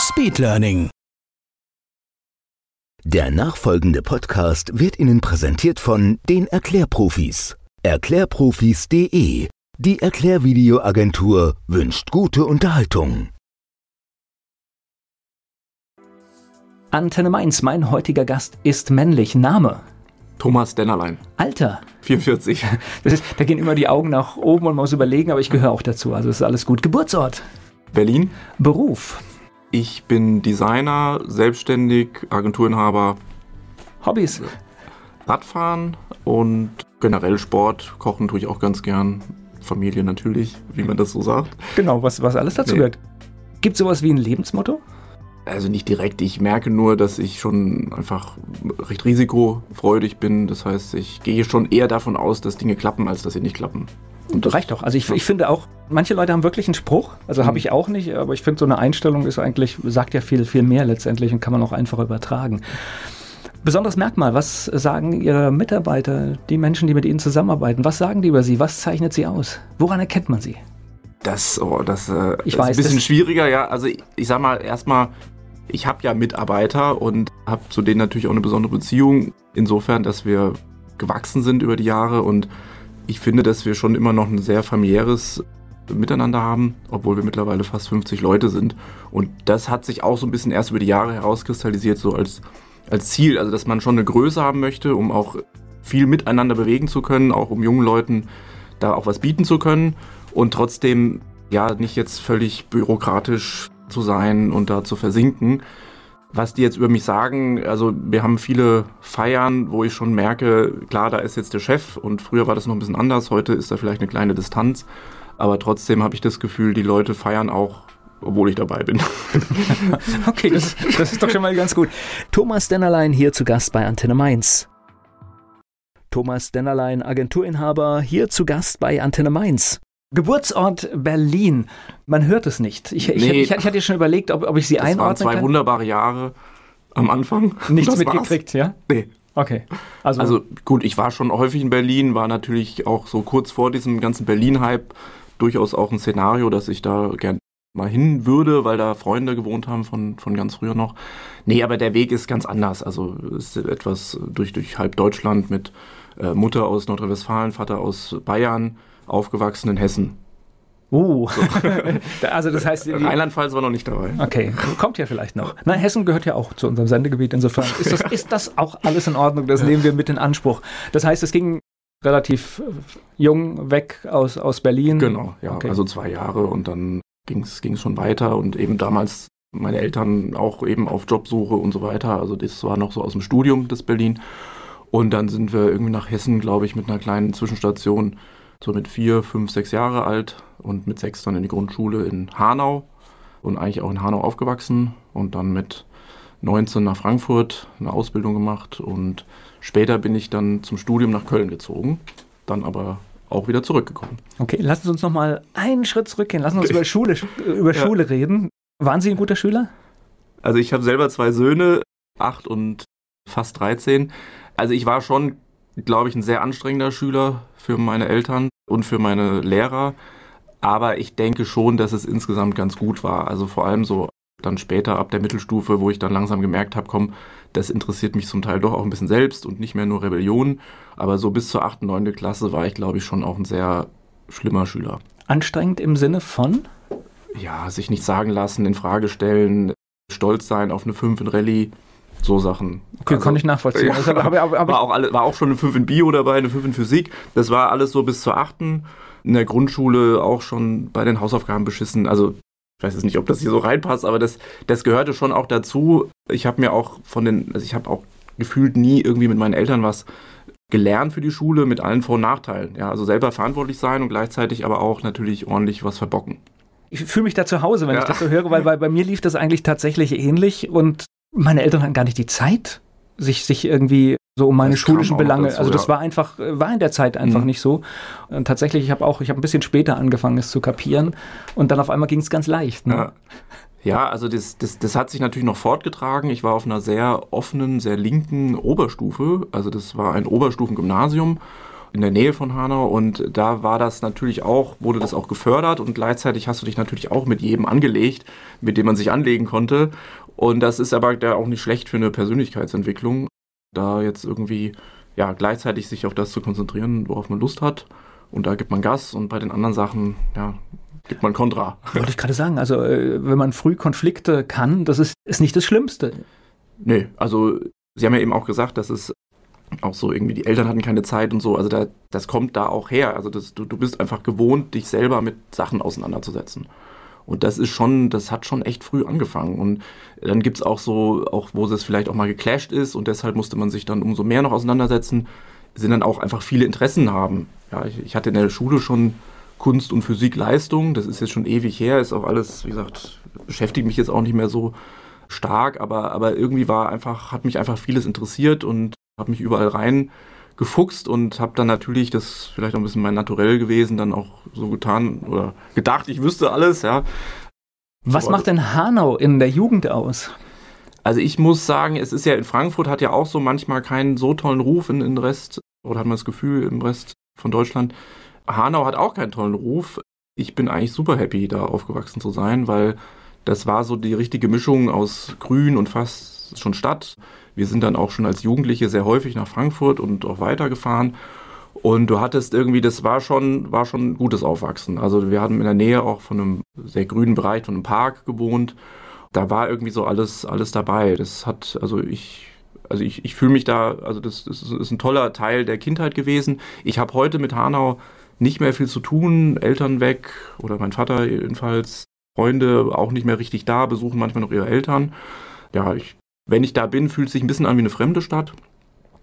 Speedlearning. Der nachfolgende Podcast wird Ihnen präsentiert von den Erklärprofis. Erklärprofis.de. Die Erklärvideoagentur wünscht gute Unterhaltung. Antenne Mainz, mein heutiger Gast ist männlich. Name? Thomas Dennerlein, Alter? 44. Das ist, da gehen immer die Augen nach oben und man muss überlegen, aber ich gehöre auch dazu. Also ist alles gut. Geburtsort? Berlin. Beruf? Ich bin Designer, selbstständig, Agenturinhaber, Hobbys? Radfahren und generell Sport. Kochen tue ich auch ganz gern. Familie natürlich, wie man das so sagt. Genau, was, was alles dazu Nee. gehört. Gibt sowas wie ein Lebensmotto? Also nicht direkt. Ich merke nur, dass ich schon einfach recht risikofreudig bin. Das heißt, ich gehe schon eher davon aus, dass Dinge klappen, als dass sie nicht klappen. Und Reicht doch. Also ich, ich finde auch, manche Leute haben wirklich einen Spruch. Also habe ich auch nicht, aber ich finde so eine Einstellung ist eigentlich, sagt ja viel, viel mehr letztendlich und kann man auch einfach übertragen. Besonderes Merkmal, was sagen Ihre Mitarbeiter, die Menschen, die mit Ihnen zusammenarbeiten, was sagen die über Sie? Was zeichnet Sie aus? Woran erkennt man Sie? Das, oh, das äh, Ich ist weiß, ein bisschen schwieriger, ja. Also ich, ich sag mal erstmal, ich habe ja Mitarbeiter und habe zu denen natürlich auch eine besondere Beziehung. Insofern, dass wir gewachsen sind über die Jahre und ich finde, dass wir schon immer noch ein sehr familiäres Miteinander haben, obwohl wir mittlerweile fast 50 Leute sind. Und das hat sich auch so ein bisschen erst über die Jahre herauskristallisiert, so als, als Ziel. Also, dass man schon eine Größe haben möchte, um auch viel miteinander bewegen zu können, auch um jungen Leuten da auch was bieten zu können und trotzdem ja nicht jetzt völlig bürokratisch zu sein und da zu versinken. Was die jetzt über mich sagen, also wir haben viele Feiern, wo ich schon merke, klar, da ist jetzt der Chef und früher war das noch ein bisschen anders, heute ist da vielleicht eine kleine Distanz, aber trotzdem habe ich das Gefühl, die Leute feiern auch, obwohl ich dabei bin. Okay, das, das ist doch schon mal ganz gut. Thomas Dennerlein hier zu Gast bei Antenne Mainz. Thomas Dennerlein, Agenturinhaber, hier zu Gast bei Antenne Mainz. Geburtsort Berlin. Man hört es nicht. Ich, ich, Nee. ich, ich hatte schon überlegt, ob, ob ich sie Das waren einordnen zwei kann. wunderbare Jahre am Anfang. Nichts mitgekriegt, ja? Nee. Okay. Also, Also gut, ich war schon häufig in Berlin, war natürlich auch so kurz vor diesem ganzen Berlin-Hype durchaus auch ein Szenario, dass ich da gern mal hin würde, weil da Freunde gewohnt haben von, von ganz früher noch. Nee, aber der Weg ist ganz anders. Also es ist etwas durch, durch halb Deutschland mit äh, Mutter aus Nordrhein-Westfalen, Vater aus Bayern, aufgewachsen in Hessen. uh. also das heißt, Rheinland-Pfalz war noch nicht dabei. okay, kommt ja vielleicht noch. Nein, Hessen gehört ja auch zu unserem Sendegebiet. Insofern ist das, ist das auch alles in Ordnung. Das nehmen wir mit in Anspruch. Das heißt, es ging relativ jung weg aus, aus Berlin. Genau, ja, Okay. also zwei Jahre und dann ging es schon weiter und eben damals meine Eltern auch eben auf Jobsuche und so weiter. Also das war noch so aus dem Studium, das Berlin. Und dann sind wir irgendwie nach Hessen, glaube ich, mit einer kleinen Zwischenstation, so mit vier, fünf, sechs Jahre alt und mit sechs dann in die Grundschule in Hanau und eigentlich auch in Hanau aufgewachsen und dann mit 19 nach Frankfurt eine Ausbildung gemacht und später bin ich dann zum Studium nach Köln gezogen, dann aber auch wieder zurückgekommen. Okay, lassen Sie uns noch mal einen Schritt zurückgehen. Lassen Sie uns über Schule, über Ja. Schule reden. Waren Sie ein guter Schüler? Also ich habe selber zwei Söhne, acht und fast 13. Also ich war schon, glaube ich, ein sehr anstrengender Schüler für meine Eltern und für meine Lehrer. Aber ich denke schon, dass es insgesamt ganz gut war. Also vor allem so dann später ab der Mittelstufe, wo ich dann langsam gemerkt habe, komm, das interessiert mich zum Teil doch auch ein bisschen selbst und nicht mehr nur Rebellion. Aber so bis zur 8., 9. Klasse war ich, glaube ich, schon auch ein sehr schlimmer Schüler. Anstrengend im Sinne von? Ja, sich nicht sagen lassen, in Frage stellen, stolz sein auf eine 5 in Rallye, so Sachen. Okay, Also, konnte ich nachvollziehen. Ja, Das habe- habe- habe- habe war, auch alle, war auch schon eine 5 in Bio dabei, eine 5 in Physik. Das war alles so bis zur 8. In der Grundschule auch schon bei den Hausaufgaben beschissen. Also ich weiß jetzt nicht, ob das hier so reinpasst, aber das, das gehörte schon auch dazu. Ich habe mir auch von den, also ich habe auch gefühlt nie irgendwie mit meinen Eltern was gelernt für die Schule mit allen Vor- und Nachteilen. Ja, also selber verantwortlich sein und gleichzeitig aber auch natürlich ordentlich was verbocken. Ich fühle mich da zu Hause, wenn ja. ich das so höre, weil bei, bei mir lief das eigentlich tatsächlich ähnlich und meine Eltern hatten gar nicht die Zeit, sich, sich irgendwie so um meine das schulischen Belange. Dazu, also das ja. war einfach, war in der Zeit einfach mhm. nicht so. Und tatsächlich, ich habe auch, ich habe ein bisschen später angefangen, es zu kapieren. Und dann auf einmal ging es ganz leicht. Ne? Ja. ja. also das, das, das hat sich natürlich noch fortgetragen. Ich war auf einer sehr offenen, sehr linken Oberstufe. Also das war ein Oberstufengymnasium in der Nähe von Hanau und da war das natürlich auch, wurde das auch gefördert und gleichzeitig hast du dich natürlich auch mit jedem angelegt, mit dem man sich anlegen konnte. Und das ist aber auch nicht schlecht für eine Persönlichkeitsentwicklung da jetzt irgendwie ja gleichzeitig sich auf das zu konzentrieren, worauf man Lust hat. Und da gibt man Gas und bei den anderen Sachen, ja, gibt man Kontra. Wollte ich gerade sagen, also äh, wenn man früh Konflikte kann, das ist, ist nicht das Schlimmste. Nee, also Sie haben ja eben auch gesagt, dass es auch so irgendwie, die Eltern hatten keine Zeit und so, also da, das kommt da auch her. Also das, du, du bist einfach gewohnt, dich selber mit Sachen auseinanderzusetzen. Und das ist schon, das hat schon echt früh angefangen. Und dann gibt es auch so, auch wo es vielleicht auch mal geclasht ist und deshalb musste man sich dann umso mehr noch auseinandersetzen, sind dann auch einfach viele Interessen haben. Ja, ich, ich hatte in der Schule schon Kunst und Physik Leistung, das ist jetzt schon ewig her, ist auch alles, wie gesagt, beschäftigt mich jetzt auch nicht mehr so stark, aber, aber irgendwie war einfach, hat mich einfach vieles interessiert und habe mich überall rein gefuchst und habe dann natürlich, das ist vielleicht auch ein bisschen mein Naturell gewesen, dann auch so getan oder gedacht, ich wüsste alles, ja. Was Aber, macht denn Hanau in der Jugend aus? Also ich muss sagen, es ist ja in Frankfurt hat ja auch so manchmal keinen so tollen Ruf in, in Rest, oder hat man das Gefühl im Rest von Deutschland. Hanau hat auch keinen tollen Ruf. Ich bin eigentlich super happy, da aufgewachsen zu sein, weil das war so die richtige Mischung aus Grün und fast schon Stadt. Wir sind dann auch schon als Jugendliche sehr häufig nach Frankfurt und auch weitergefahren. Und du hattest irgendwie, das war schon, war schon gutes Aufwachsen. Also wir hatten in der Nähe auch von einem sehr grünen Bereich, von einem Park gewohnt. Da war irgendwie so alles, alles dabei. Das hat, also ich, also ich, ich fühle mich da, also das, das ist ein toller Teil der Kindheit gewesen. Ich habe heute mit Hanau nicht mehr viel zu tun, Eltern weg oder mein Vater jedenfalls, Freunde auch nicht mehr richtig da, besuchen manchmal noch ihre Eltern. Ja, ich wenn ich da bin, fühlt es sich ein bisschen an wie eine fremde Stadt.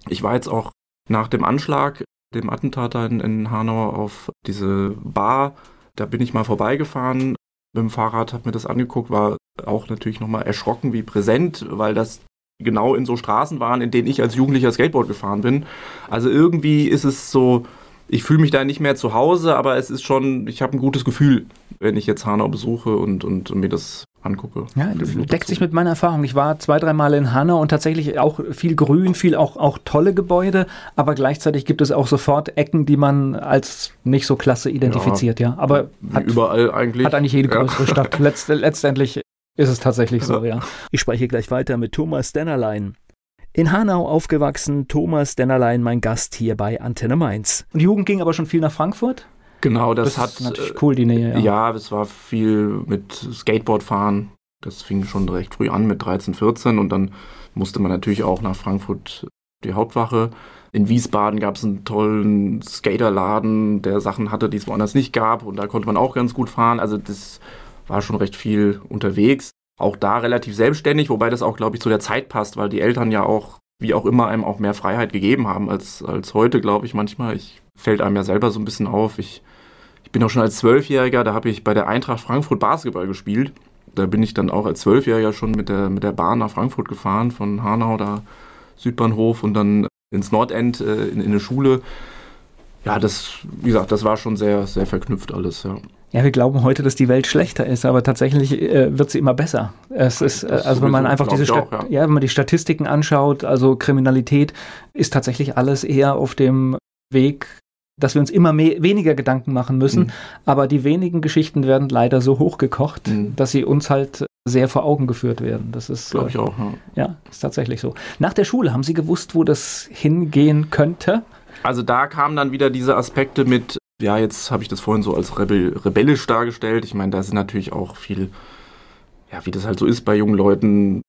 Ich war jetzt auch nach dem Anschlag, dem Attentat in, in Hanau auf diese Bar, da bin ich mal vorbeigefahren mit dem Fahrrad, habe mir das angeguckt, war auch natürlich nochmal erschrocken, wie präsent, weil das genau in so Straßen waren, in denen ich als Jugendlicher Skateboard gefahren bin. Also irgendwie ist es so, ich fühle mich da nicht mehr zu Hause, aber es ist schon, ich habe ein gutes Gefühl, wenn ich jetzt Hanau besuche und, und mir das angucke. Ja, deckt sich mit meiner Erfahrung. Ich war zwei, dreimal in Hanau und tatsächlich auch viel Grün, viel auch, auch tolle Gebäude, aber gleichzeitig gibt es auch sofort Ecken, die man als nicht so klasse identifiziert, ja. ja. Aber hat, überall eigentlich. Hat eigentlich jede größere ja. Stadt. Letzt, letztendlich ist es tatsächlich so, ja. Ich spreche gleich weiter mit Thomas Dennerlein. In Hanau aufgewachsen, Thomas Dennerlein, mein Gast hier bei Antenne Mainz. Und die Jugend ging aber schon viel nach Frankfurt? Genau, das, das hat. Ist natürlich cool, die Nähe. Ja. ja, es war viel mit Skateboardfahren. Das fing schon recht früh an mit 13, 14 und dann musste man natürlich auch nach Frankfurt die Hauptwache. In Wiesbaden gab es einen tollen Skaterladen, der Sachen hatte, die es woanders nicht gab und da konnte man auch ganz gut fahren. Also das war schon recht viel unterwegs. Auch da relativ selbstständig, wobei das auch, glaube ich, zu der Zeit passt, weil die Eltern ja auch, wie auch immer, einem auch mehr Freiheit gegeben haben als, als heute, glaube ich, manchmal. Ich fällt einem ja selber so ein bisschen auf. Ich, ich bin auch schon als Zwölfjähriger, da habe ich bei der Eintracht Frankfurt Basketball gespielt. Da bin ich dann auch als Zwölfjähriger schon mit der, mit der Bahn nach Frankfurt gefahren, von Hanau, da Südbahnhof und dann ins Nordend äh, in, in eine Schule. Ja, das, wie gesagt, das war schon sehr, sehr verknüpft alles, ja. Ja, wir glauben heute, dass die Welt schlechter ist, aber tatsächlich äh, wird sie immer besser. Es ist, äh, also wenn man einfach diese auch, ja. ja. wenn man die Statistiken anschaut, also Kriminalität, ist tatsächlich alles eher auf dem Weg dass wir uns immer mehr, weniger Gedanken machen müssen. Mhm. Aber die wenigen Geschichten werden leider so hochgekocht, mhm. dass sie uns halt sehr vor Augen geführt werden. Das ist, glaube ich äh, auch. Ja. ja, ist tatsächlich so. Nach der Schule haben Sie gewusst, wo das hingehen könnte? Also da kamen dann wieder diese Aspekte mit. Ja, jetzt habe ich das vorhin so als rebell, rebellisch dargestellt. Ich meine, da sind natürlich auch viel, ja, wie das halt so ist bei jungen Leuten,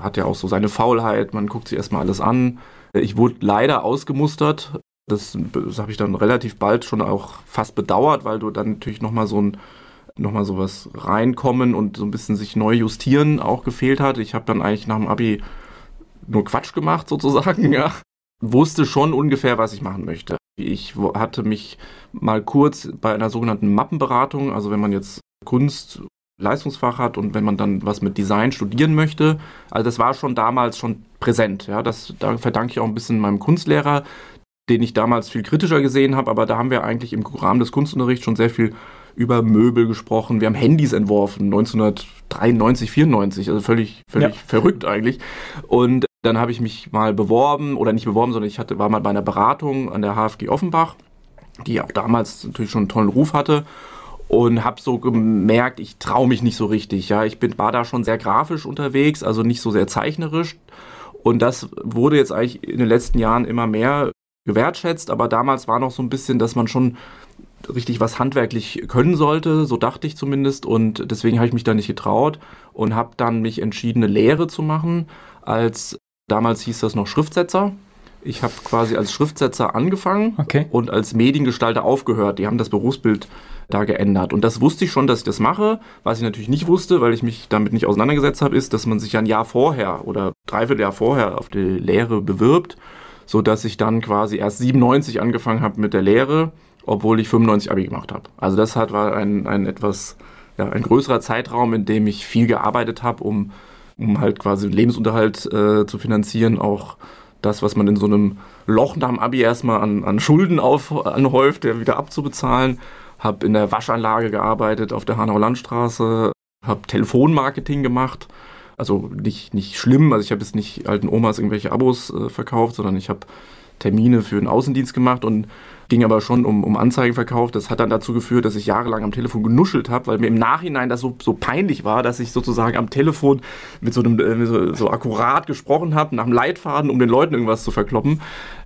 hat ja auch so seine Faulheit. Man guckt sich erstmal alles an. Ich wurde leider ausgemustert das, das habe ich dann relativ bald schon auch fast bedauert, weil du dann natürlich nochmal so ein nochmal sowas reinkommen und so ein bisschen sich neu justieren auch gefehlt hat. Ich habe dann eigentlich nach dem Abi nur Quatsch gemacht sozusagen, ja. Wusste schon ungefähr, was ich machen möchte. Ich hatte mich mal kurz bei einer sogenannten Mappenberatung, also wenn man jetzt Kunst Leistungsfach hat und wenn man dann was mit Design studieren möchte. Also das war schon damals schon präsent. Ja, das, da verdanke ich auch ein bisschen meinem Kunstlehrer, den ich damals viel kritischer gesehen habe, aber da haben wir eigentlich im Rahmen des Kunstunterrichts schon sehr viel über Möbel gesprochen. Wir haben Handys entworfen, 1993, 94, also völlig, völlig ja. verrückt eigentlich. Und dann habe ich mich mal beworben, oder nicht beworben, sondern ich hatte, war mal bei einer Beratung an der HFG Offenbach, die auch damals natürlich schon einen tollen Ruf hatte und habe so gemerkt, ich traue mich nicht so richtig. Ja, ich bin war da schon sehr grafisch unterwegs, also nicht so sehr zeichnerisch. Und das wurde jetzt eigentlich in den letzten Jahren immer mehr gewertschätzt, aber damals war noch so ein bisschen, dass man schon richtig was handwerklich können sollte, so dachte ich zumindest und deswegen habe ich mich da nicht getraut und habe dann mich entschieden, eine Lehre zu machen, als damals hieß das noch Schriftsetzer ich habe quasi als Schriftsetzer angefangen okay. und als Mediengestalter aufgehört. Die haben das Berufsbild da geändert. Und das wusste ich schon, dass ich das mache. Was ich natürlich nicht wusste, weil ich mich damit nicht auseinandergesetzt habe, ist, dass man sich ein Jahr vorher oder dreiviertel Jahr vorher auf die Lehre bewirbt, sodass ich dann quasi erst 97 angefangen habe mit der Lehre, obwohl ich 95 Abi gemacht habe. Also das hat, war ein, ein etwas, ja, ein größerer Zeitraum, in dem ich viel gearbeitet habe, um, um halt quasi Lebensunterhalt äh, zu finanzieren, auch das, was man in so einem Loch nach dem Abi erstmal an, an Schulden auf, anhäuft, der wieder abzubezahlen. Habe in der Waschanlage gearbeitet auf der Hanauer Landstraße, habe Telefonmarketing gemacht. Also nicht, nicht schlimm, also ich habe jetzt nicht alten Omas irgendwelche Abos äh, verkauft, sondern ich habe Termine für den Außendienst gemacht und ging aber schon um, um Anzeigenverkauf. Das hat dann dazu geführt, dass ich jahrelang am Telefon genuschelt habe, weil mir im Nachhinein das so, so peinlich war, dass ich sozusagen am Telefon mit so einem äh, so, so, akkurat gesprochen habe, nach einem Leitfaden, um den Leuten irgendwas zu verkloppen.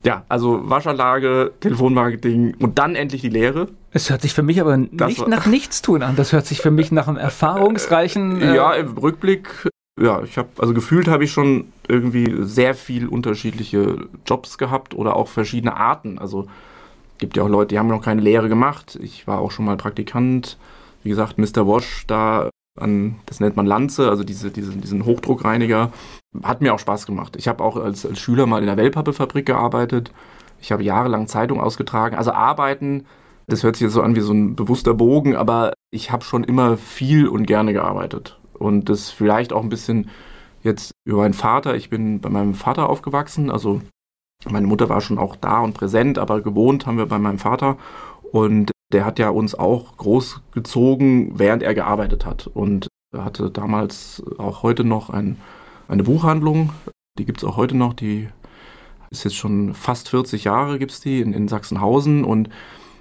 Ja, also Waschanlage, Telefonmarketing und dann endlich die Lehre. Es hört sich für mich aber nicht nach Nichtstun an. Das hört sich für mich nach einem erfahrungsreichen. Äh ja, im Rückblick ja, ich habe, also gefühlt habe ich schon irgendwie sehr viel unterschiedliche Jobs gehabt oder auch verschiedene Arten. Also gibt ja auch Leute, die haben noch keine Lehre gemacht. Ich war auch schon mal Praktikant. Wie gesagt, Mr. Wash da an, das nennt man Lanze, also diese, diese, diesen Hochdruckreiniger. Hat mir auch Spaß gemacht. Ich habe auch als, als Schüler mal in der Wellpappefabrik gearbeitet. Ich habe jahrelang Zeitung ausgetragen. Also arbeiten, das hört sich jetzt so an wie so ein bewusster Bogen, aber ich habe schon immer viel und gerne gearbeitet. Und das vielleicht auch ein bisschen jetzt über meinen Vater. Ich bin bei meinem Vater aufgewachsen, also meine Mutter war schon auch da und präsent, aber gewohnt haben wir bei meinem Vater. Und der hat ja uns auch großgezogen, während er gearbeitet hat. Und er hatte damals auch heute noch ein, eine Buchhandlung. Die gibt es auch heute noch. Die ist jetzt schon fast 40 Jahre, gibt es die in, in Sachsenhausen. Und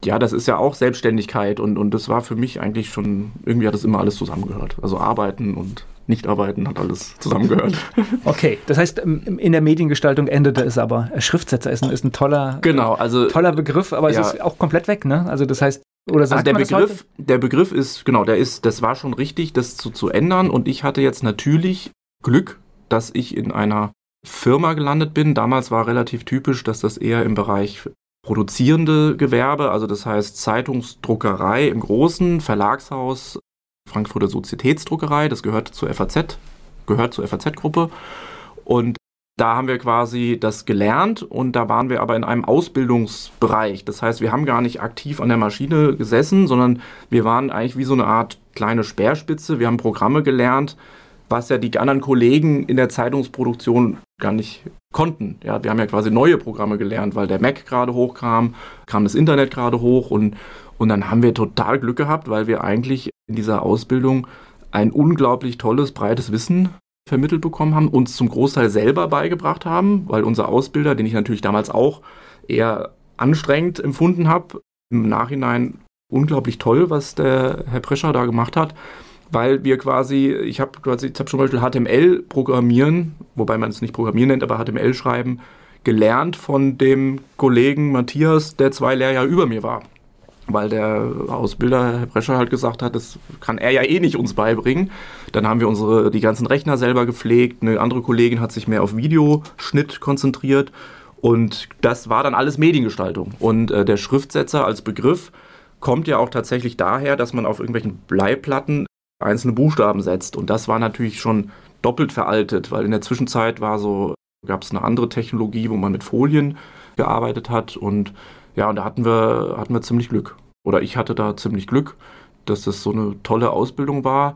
ja, das ist ja auch Selbstständigkeit. Und, und das war für mich eigentlich schon, irgendwie hat das immer alles zusammengehört. Also arbeiten und nicht arbeiten, hat alles zusammengehört. Okay, das heißt, in der Mediengestaltung endete es aber. Schriftsetzer ist ein, ist ein toller, genau, also, toller Begriff, aber ja. es ist auch komplett weg, ne? Also das heißt, oder sagt also der Begriff, der Begriff ist, genau, der ist, das war schon richtig, das zu, zu ändern. Und ich hatte jetzt natürlich Glück, dass ich in einer Firma gelandet bin. Damals war relativ typisch, dass das eher im Bereich produzierende Gewerbe, also das heißt Zeitungsdruckerei im Großen, Verlagshaus, Frankfurter Sozietätsdruckerei, das gehört zur FAZ, gehört zur FAZ-Gruppe. Und da haben wir quasi das gelernt und da waren wir aber in einem Ausbildungsbereich. Das heißt, wir haben gar nicht aktiv an der Maschine gesessen, sondern wir waren eigentlich wie so eine Art kleine Speerspitze. Wir haben Programme gelernt, was ja die anderen Kollegen in der Zeitungsproduktion gar nicht konnten. Ja, wir haben ja quasi neue Programme gelernt, weil der Mac gerade hochkam, kam das Internet gerade hoch und und dann haben wir total Glück gehabt, weil wir eigentlich in dieser Ausbildung ein unglaublich tolles, breites Wissen vermittelt bekommen haben, uns zum Großteil selber beigebracht haben, weil unser Ausbilder, den ich natürlich damals auch eher anstrengend empfunden habe, im Nachhinein unglaublich toll, was der Herr Prescher da gemacht hat, weil wir quasi, ich habe quasi, ich habe zum Beispiel HTML programmieren, wobei man es nicht programmieren nennt, aber HTML schreiben, gelernt von dem Kollegen Matthias, der zwei Lehrjahre über mir war weil der Ausbilder, Herr Brescher, halt gesagt hat, das kann er ja eh nicht uns beibringen. Dann haben wir unsere, die ganzen Rechner selber gepflegt. Eine andere Kollegin hat sich mehr auf Videoschnitt konzentriert. Und das war dann alles Mediengestaltung. Und äh, der Schriftsetzer als Begriff kommt ja auch tatsächlich daher, dass man auf irgendwelchen Bleiplatten einzelne Buchstaben setzt. Und das war natürlich schon doppelt veraltet, weil in der Zwischenzeit war so, gab es eine andere Technologie, wo man mit Folien gearbeitet hat und ja, und da hatten wir, hatten wir ziemlich Glück. Oder ich hatte da ziemlich Glück, dass das so eine tolle Ausbildung war.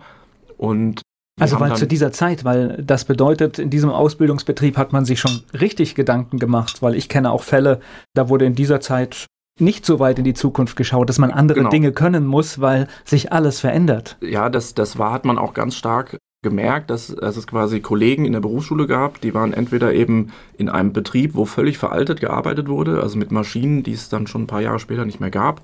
Und also weil zu dieser Zeit, weil das bedeutet, in diesem Ausbildungsbetrieb hat man sich schon richtig Gedanken gemacht, weil ich kenne auch Fälle, da wurde in dieser Zeit nicht so weit in die Zukunft geschaut, dass man andere genau. Dinge können muss, weil sich alles verändert. Ja, das, das war, hat man auch ganz stark gemerkt, dass, dass es quasi Kollegen in der Berufsschule gab, die waren entweder eben in einem Betrieb, wo völlig veraltet gearbeitet wurde, also mit Maschinen, die es dann schon ein paar Jahre später nicht mehr gab,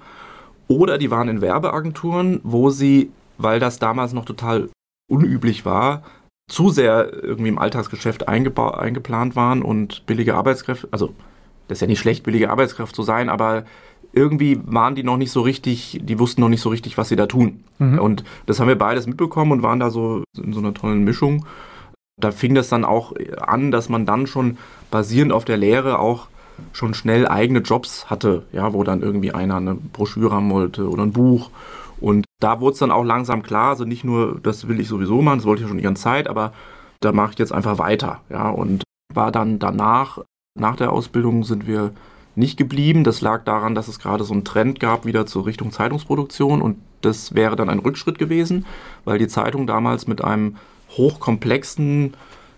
oder die waren in Werbeagenturen, wo sie, weil das damals noch total unüblich war, zu sehr irgendwie im Alltagsgeschäft eingeplant waren und billige Arbeitskräfte, also das ist ja nicht schlecht, billige Arbeitskraft zu sein, aber irgendwie waren die noch nicht so richtig, die wussten noch nicht so richtig, was sie da tun. Mhm. Und das haben wir beides mitbekommen und waren da so in so einer tollen Mischung. Da fing das dann auch an, dass man dann schon basierend auf der Lehre auch schon schnell eigene Jobs hatte, ja, wo dann irgendwie einer eine Broschüre haben wollte oder ein Buch. Und da wurde es dann auch langsam klar, also nicht nur, das will ich sowieso machen, das wollte ich ja schon die ganze Zeit, aber da mache ich jetzt einfach weiter, ja, und war dann danach, nach der Ausbildung sind wir nicht geblieben. Das lag daran, dass es gerade so einen Trend gab wieder zur Richtung Zeitungsproduktion und das wäre dann ein Rückschritt gewesen, weil die Zeitung damals mit einem hochkomplexen,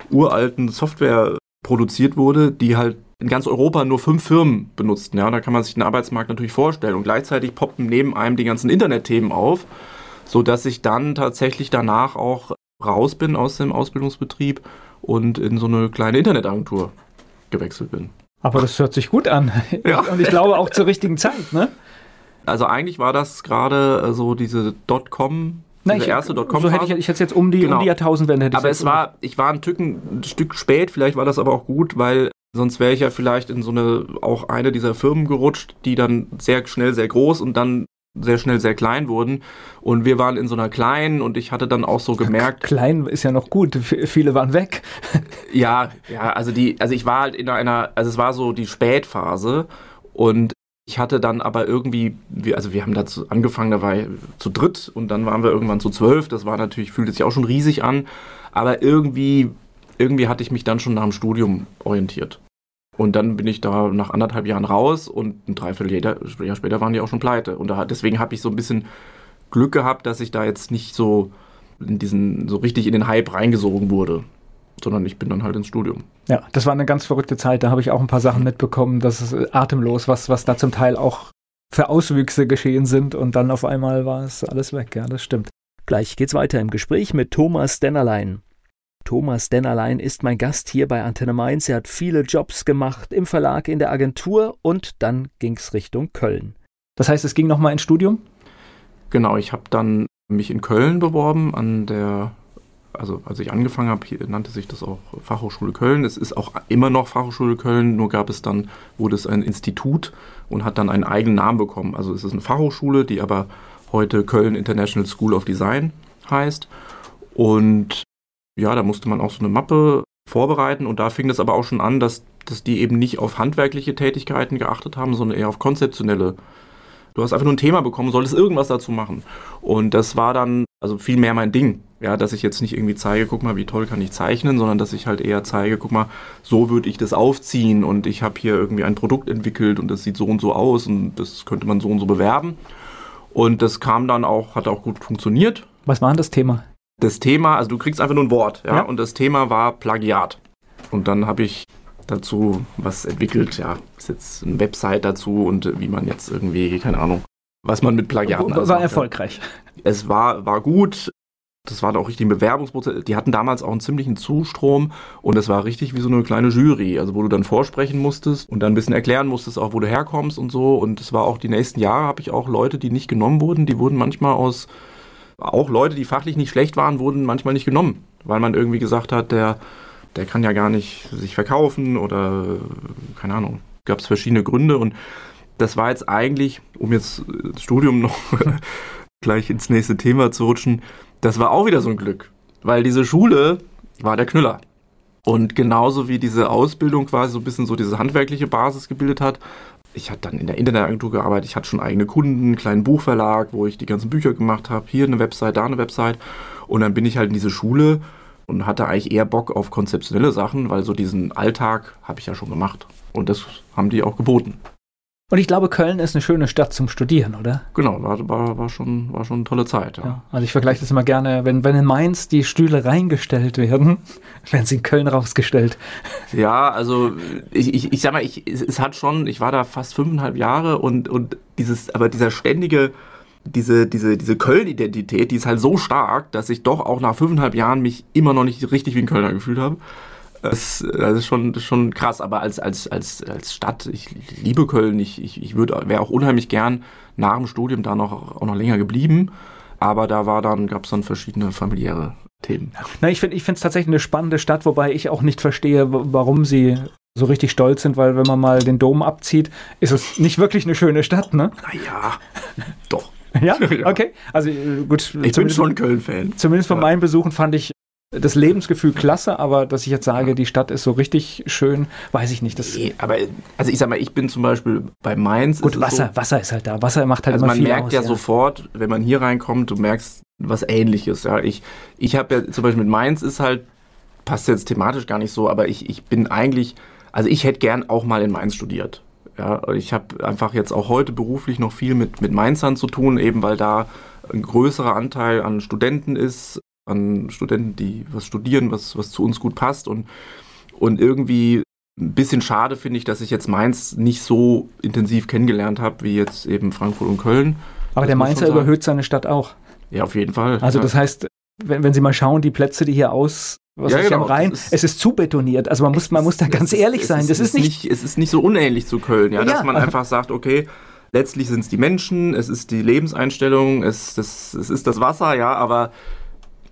uralten Software produziert wurde, die halt in ganz Europa nur fünf Firmen benutzten. Ja, da kann man sich den Arbeitsmarkt natürlich vorstellen. Und gleichzeitig poppten neben einem die ganzen Internetthemen auf, sodass ich dann tatsächlich danach auch raus bin aus dem Ausbildungsbetrieb und in so eine kleine Internetagentur gewechselt bin. Aber das hört sich gut an. Ja. Und ich glaube auch zur richtigen Zeit, ne? Also eigentlich war das gerade äh, so diese Dotcom Nein, ich, erste Dotcom. So hätte ich, ich hätte jetzt um die, genau. um die Jahrtausendwende. Hätte aber es war, ich war ein, Tücken, ein Stück spät, vielleicht war das aber auch gut, weil sonst wäre ich ja vielleicht in so eine, auch eine dieser Firmen gerutscht, die dann sehr schnell sehr groß und dann sehr schnell sehr klein wurden. Und wir waren in so einer kleinen und ich hatte dann auch so gemerkt. Klein ist ja noch gut, viele waren weg. ja, ja, also die, also ich war halt in einer, also es war so die Spätphase und ich hatte dann aber irgendwie, also wir haben dazu angefangen, da war ich zu dritt und dann waren wir irgendwann zu zwölf. Das war natürlich, fühlte sich auch schon riesig an, aber irgendwie, irgendwie hatte ich mich dann schon nach dem Studium orientiert. Und dann bin ich da nach anderthalb Jahren raus und ein Dreivierteljahr später waren die auch schon pleite. Und da, deswegen habe ich so ein bisschen Glück gehabt, dass ich da jetzt nicht so in diesen, so richtig in den Hype reingesogen wurde, sondern ich bin dann halt ins Studium. Ja, das war eine ganz verrückte Zeit. Da habe ich auch ein paar Sachen mitbekommen. Das ist atemlos, was, was da zum Teil auch für Auswüchse geschehen sind. Und dann auf einmal war es alles weg. Ja, das stimmt. Gleich geht's weiter im Gespräch mit Thomas Dennerlein. Thomas Dennerlein ist mein Gast hier bei Antenne Mainz. Er hat viele Jobs gemacht im Verlag, in der Agentur und dann ging es Richtung Köln. Das heißt, es ging nochmal ins Studium? Genau, ich habe dann mich in Köln beworben an der, also als ich angefangen habe, nannte sich das auch Fachhochschule Köln. Es ist auch immer noch Fachhochschule Köln, nur gab es dann, wurde es ein Institut und hat dann einen eigenen Namen bekommen. Also es ist eine Fachhochschule, die aber heute Köln International School of Design heißt. Und ja, da musste man auch so eine Mappe vorbereiten und da fing das aber auch schon an, dass, dass die eben nicht auf handwerkliche Tätigkeiten geachtet haben, sondern eher auf konzeptionelle. Du hast einfach nur ein Thema bekommen, solltest irgendwas dazu machen. Und das war dann also viel mehr mein Ding. Ja, dass ich jetzt nicht irgendwie zeige, guck mal, wie toll kann ich zeichnen, sondern dass ich halt eher zeige, guck mal, so würde ich das aufziehen und ich habe hier irgendwie ein Produkt entwickelt und das sieht so und so aus und das könnte man so und so bewerben. Und das kam dann auch, hat auch gut funktioniert. Was war denn das Thema? Das Thema, also du kriegst einfach nur ein Wort, ja, ja. und das Thema war Plagiat. Und dann habe ich dazu was entwickelt, ja, ist jetzt eine Website dazu und wie man jetzt irgendwie, keine Ahnung, was man mit Plagiaten War macht, erfolgreich. Ja. Es war, war gut. Das war auch richtig ein Bewerbungsprozess. Die hatten damals auch einen ziemlichen Zustrom und es war richtig wie so eine kleine Jury, also wo du dann vorsprechen musstest und dann ein bisschen erklären musstest, auch wo du herkommst und so. Und es war auch die nächsten Jahre habe ich auch Leute, die nicht genommen wurden, die wurden manchmal aus auch Leute, die fachlich nicht schlecht waren, wurden manchmal nicht genommen, weil man irgendwie gesagt hat, der, der kann ja gar nicht sich verkaufen oder keine Ahnung. Gab es verschiedene Gründe und das war jetzt eigentlich, um jetzt das Studium noch gleich ins nächste Thema zu rutschen, das war auch wieder so ein Glück, weil diese Schule war der Knüller. Und genauso wie diese Ausbildung quasi so ein bisschen so diese handwerkliche Basis gebildet hat, ich hatte dann in der Internetagentur gearbeitet, ich hatte schon eigene Kunden, einen kleinen Buchverlag, wo ich die ganzen Bücher gemacht habe, hier eine Website, da eine Website. Und dann bin ich halt in diese Schule und hatte eigentlich eher Bock auf konzeptionelle Sachen, weil so diesen Alltag habe ich ja schon gemacht. Und das haben die auch geboten. Und ich glaube, Köln ist eine schöne Stadt zum Studieren, oder? Genau, war, war, war, schon, war schon eine tolle Zeit. Ja. Ja, also ich vergleiche das immer gerne, wenn, wenn in Mainz die Stühle reingestellt werden, werden sie in Köln rausgestellt. Ja, also ich, ich, ich sag mal, ich, es, es hat schon, ich war da fast fünfeinhalb Jahre und, und dieses, aber dieser ständige, diese, diese, diese Köln-Identität, die ist halt so stark, dass ich doch auch nach fünfeinhalb Jahren mich immer noch nicht richtig wie ein Kölner gefühlt habe. Das, das ist schon, schon krass, aber als, als, als, als Stadt, ich liebe Köln, ich, ich, ich wäre auch unheimlich gern nach dem Studium da noch, auch noch länger geblieben. Aber da war dann, gab es dann verschiedene familiäre Themen. Na, ich finde es tatsächlich eine spannende Stadt, wobei ich auch nicht verstehe, warum sie so richtig stolz sind, weil wenn man mal den Dom abzieht, ist es nicht wirklich eine schöne Stadt, ne? Naja, doch. Ja, okay. Also äh, gut. Ich bin schon Köln-Fan. Zumindest von ja. meinen Besuchen fand ich das Lebensgefühl klasse, aber dass ich jetzt sage, die Stadt ist so richtig schön, weiß ich nicht. Das nee, aber also ich sag mal, ich bin zum Beispiel bei Mainz. Gut, Wasser, so, Wasser ist halt da. Wasser macht halt also immer man viel merkt aus, ja, sofort, wenn man hier reinkommt, du merkst was Ähnliches. Ja, ich ich habe ja zum Beispiel mit Mainz ist halt passt jetzt thematisch gar nicht so, aber ich ich bin eigentlich, also ich hätte gern auch mal in Mainz studiert. Ja, ich habe einfach jetzt auch heute beruflich noch viel mit mit Mainzern zu tun, eben weil da ein größerer Anteil an Studenten ist, an Studenten, die was studieren, was, was zu uns gut passt. Und, und irgendwie ein bisschen schade finde ich, dass ich jetzt Mainz nicht so intensiv kennengelernt habe, wie jetzt eben Frankfurt und Köln. Aber der Mainzer überhöht seine Stadt auch. Ja, auf jeden Fall. Also ja. das heißt, wenn, wenn Sie mal schauen, die Plätze, die hier aus was ja, ist genau. am Rhein, ist, es ist zu betoniert. Also man muss, man muss da ganz ehrlich ist, sein. Das ist, ist nicht, es ist nicht so unähnlich zu Köln, ja, Ja, dass man einfach sagt, okay, letztlich sind es die Menschen, es ist die Lebenseinstellung, es, das, es ist das Wasser, ja, aber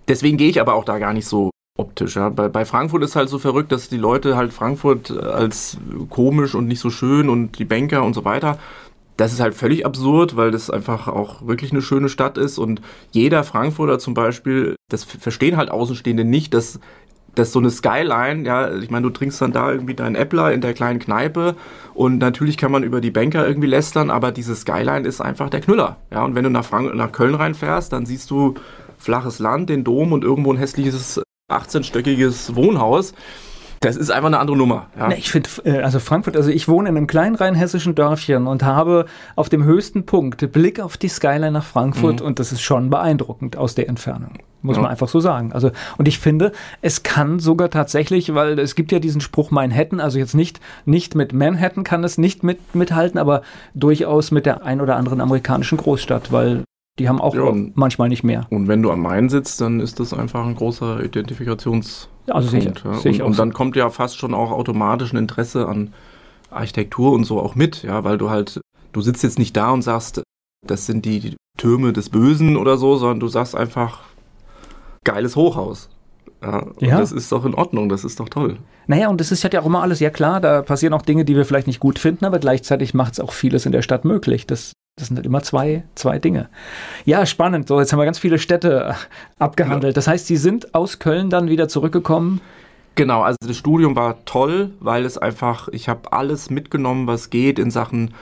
deswegen gehe ich aber auch da gar nicht so optisch. Ja. Bei, bei Frankfurt ist halt so verrückt, dass die Leute halt Frankfurt als komisch und nicht so schön und die Banker und so weiter. Das ist halt völlig absurd, weil das einfach auch wirklich eine schöne Stadt ist und jeder Frankfurter zum Beispiel, das verstehen halt Außenstehende nicht, dass dass so eine Skyline, ja, ich meine, du trinkst dann da irgendwie deinen Äppler in der kleinen Kneipe und natürlich kann man über die Banker irgendwie lästern, aber diese Skyline ist einfach der Knüller, ja, und wenn du nach, Frank nach Köln reinfährst, dann siehst du flaches Land, den Dom und irgendwo ein hässliches 18-stöckiges Wohnhaus. Das ist einfach eine andere Nummer. Ja. Na, ich finde, äh, also Frankfurt, also ich wohne in einem kleinen rheinhessischen Dörfchen und habe auf dem höchsten Punkt Blick auf die Skyline nach Frankfurt und das ist schon beeindruckend aus der Entfernung. Muss Ja. man einfach so sagen. Also, und ich finde, es kann sogar tatsächlich, weil es gibt ja diesen Spruch Manhattan, also jetzt nicht, nicht mit Manhattan kann es nicht mit, mithalten, aber durchaus mit der ein oder anderen amerikanischen Großstadt, weil die haben auch Ja, manchmal nicht mehr. Und wenn du am Main sitzt, dann ist das einfach ein großer Identifikations Also ich, ja. und, und dann kommt ja fast schon auch automatisch ein Interesse an Architektur und so auch mit, ja, weil du halt, du sitzt jetzt nicht da und sagst, das sind die Türme des Bösen oder so, sondern du sagst einfach, geiles Hochhaus. Ja, und Ja. das ist doch in Ordnung, das ist doch toll. Naja, und das ist halt ja auch immer alles, ja klar, da passieren auch Dinge, die wir vielleicht nicht gut finden, aber gleichzeitig macht es auch vieles in der Stadt möglich. Das, das sind halt immer zwei, zwei Dinge. Ja, spannend. So, jetzt haben wir ganz viele Städte äh, abgehandelt. Das heißt, Sie sind aus Köln dann wieder zurückgekommen. Genau, also das Studium war toll, weil es einfach, ich habe alles mitgenommen, was geht in Sachen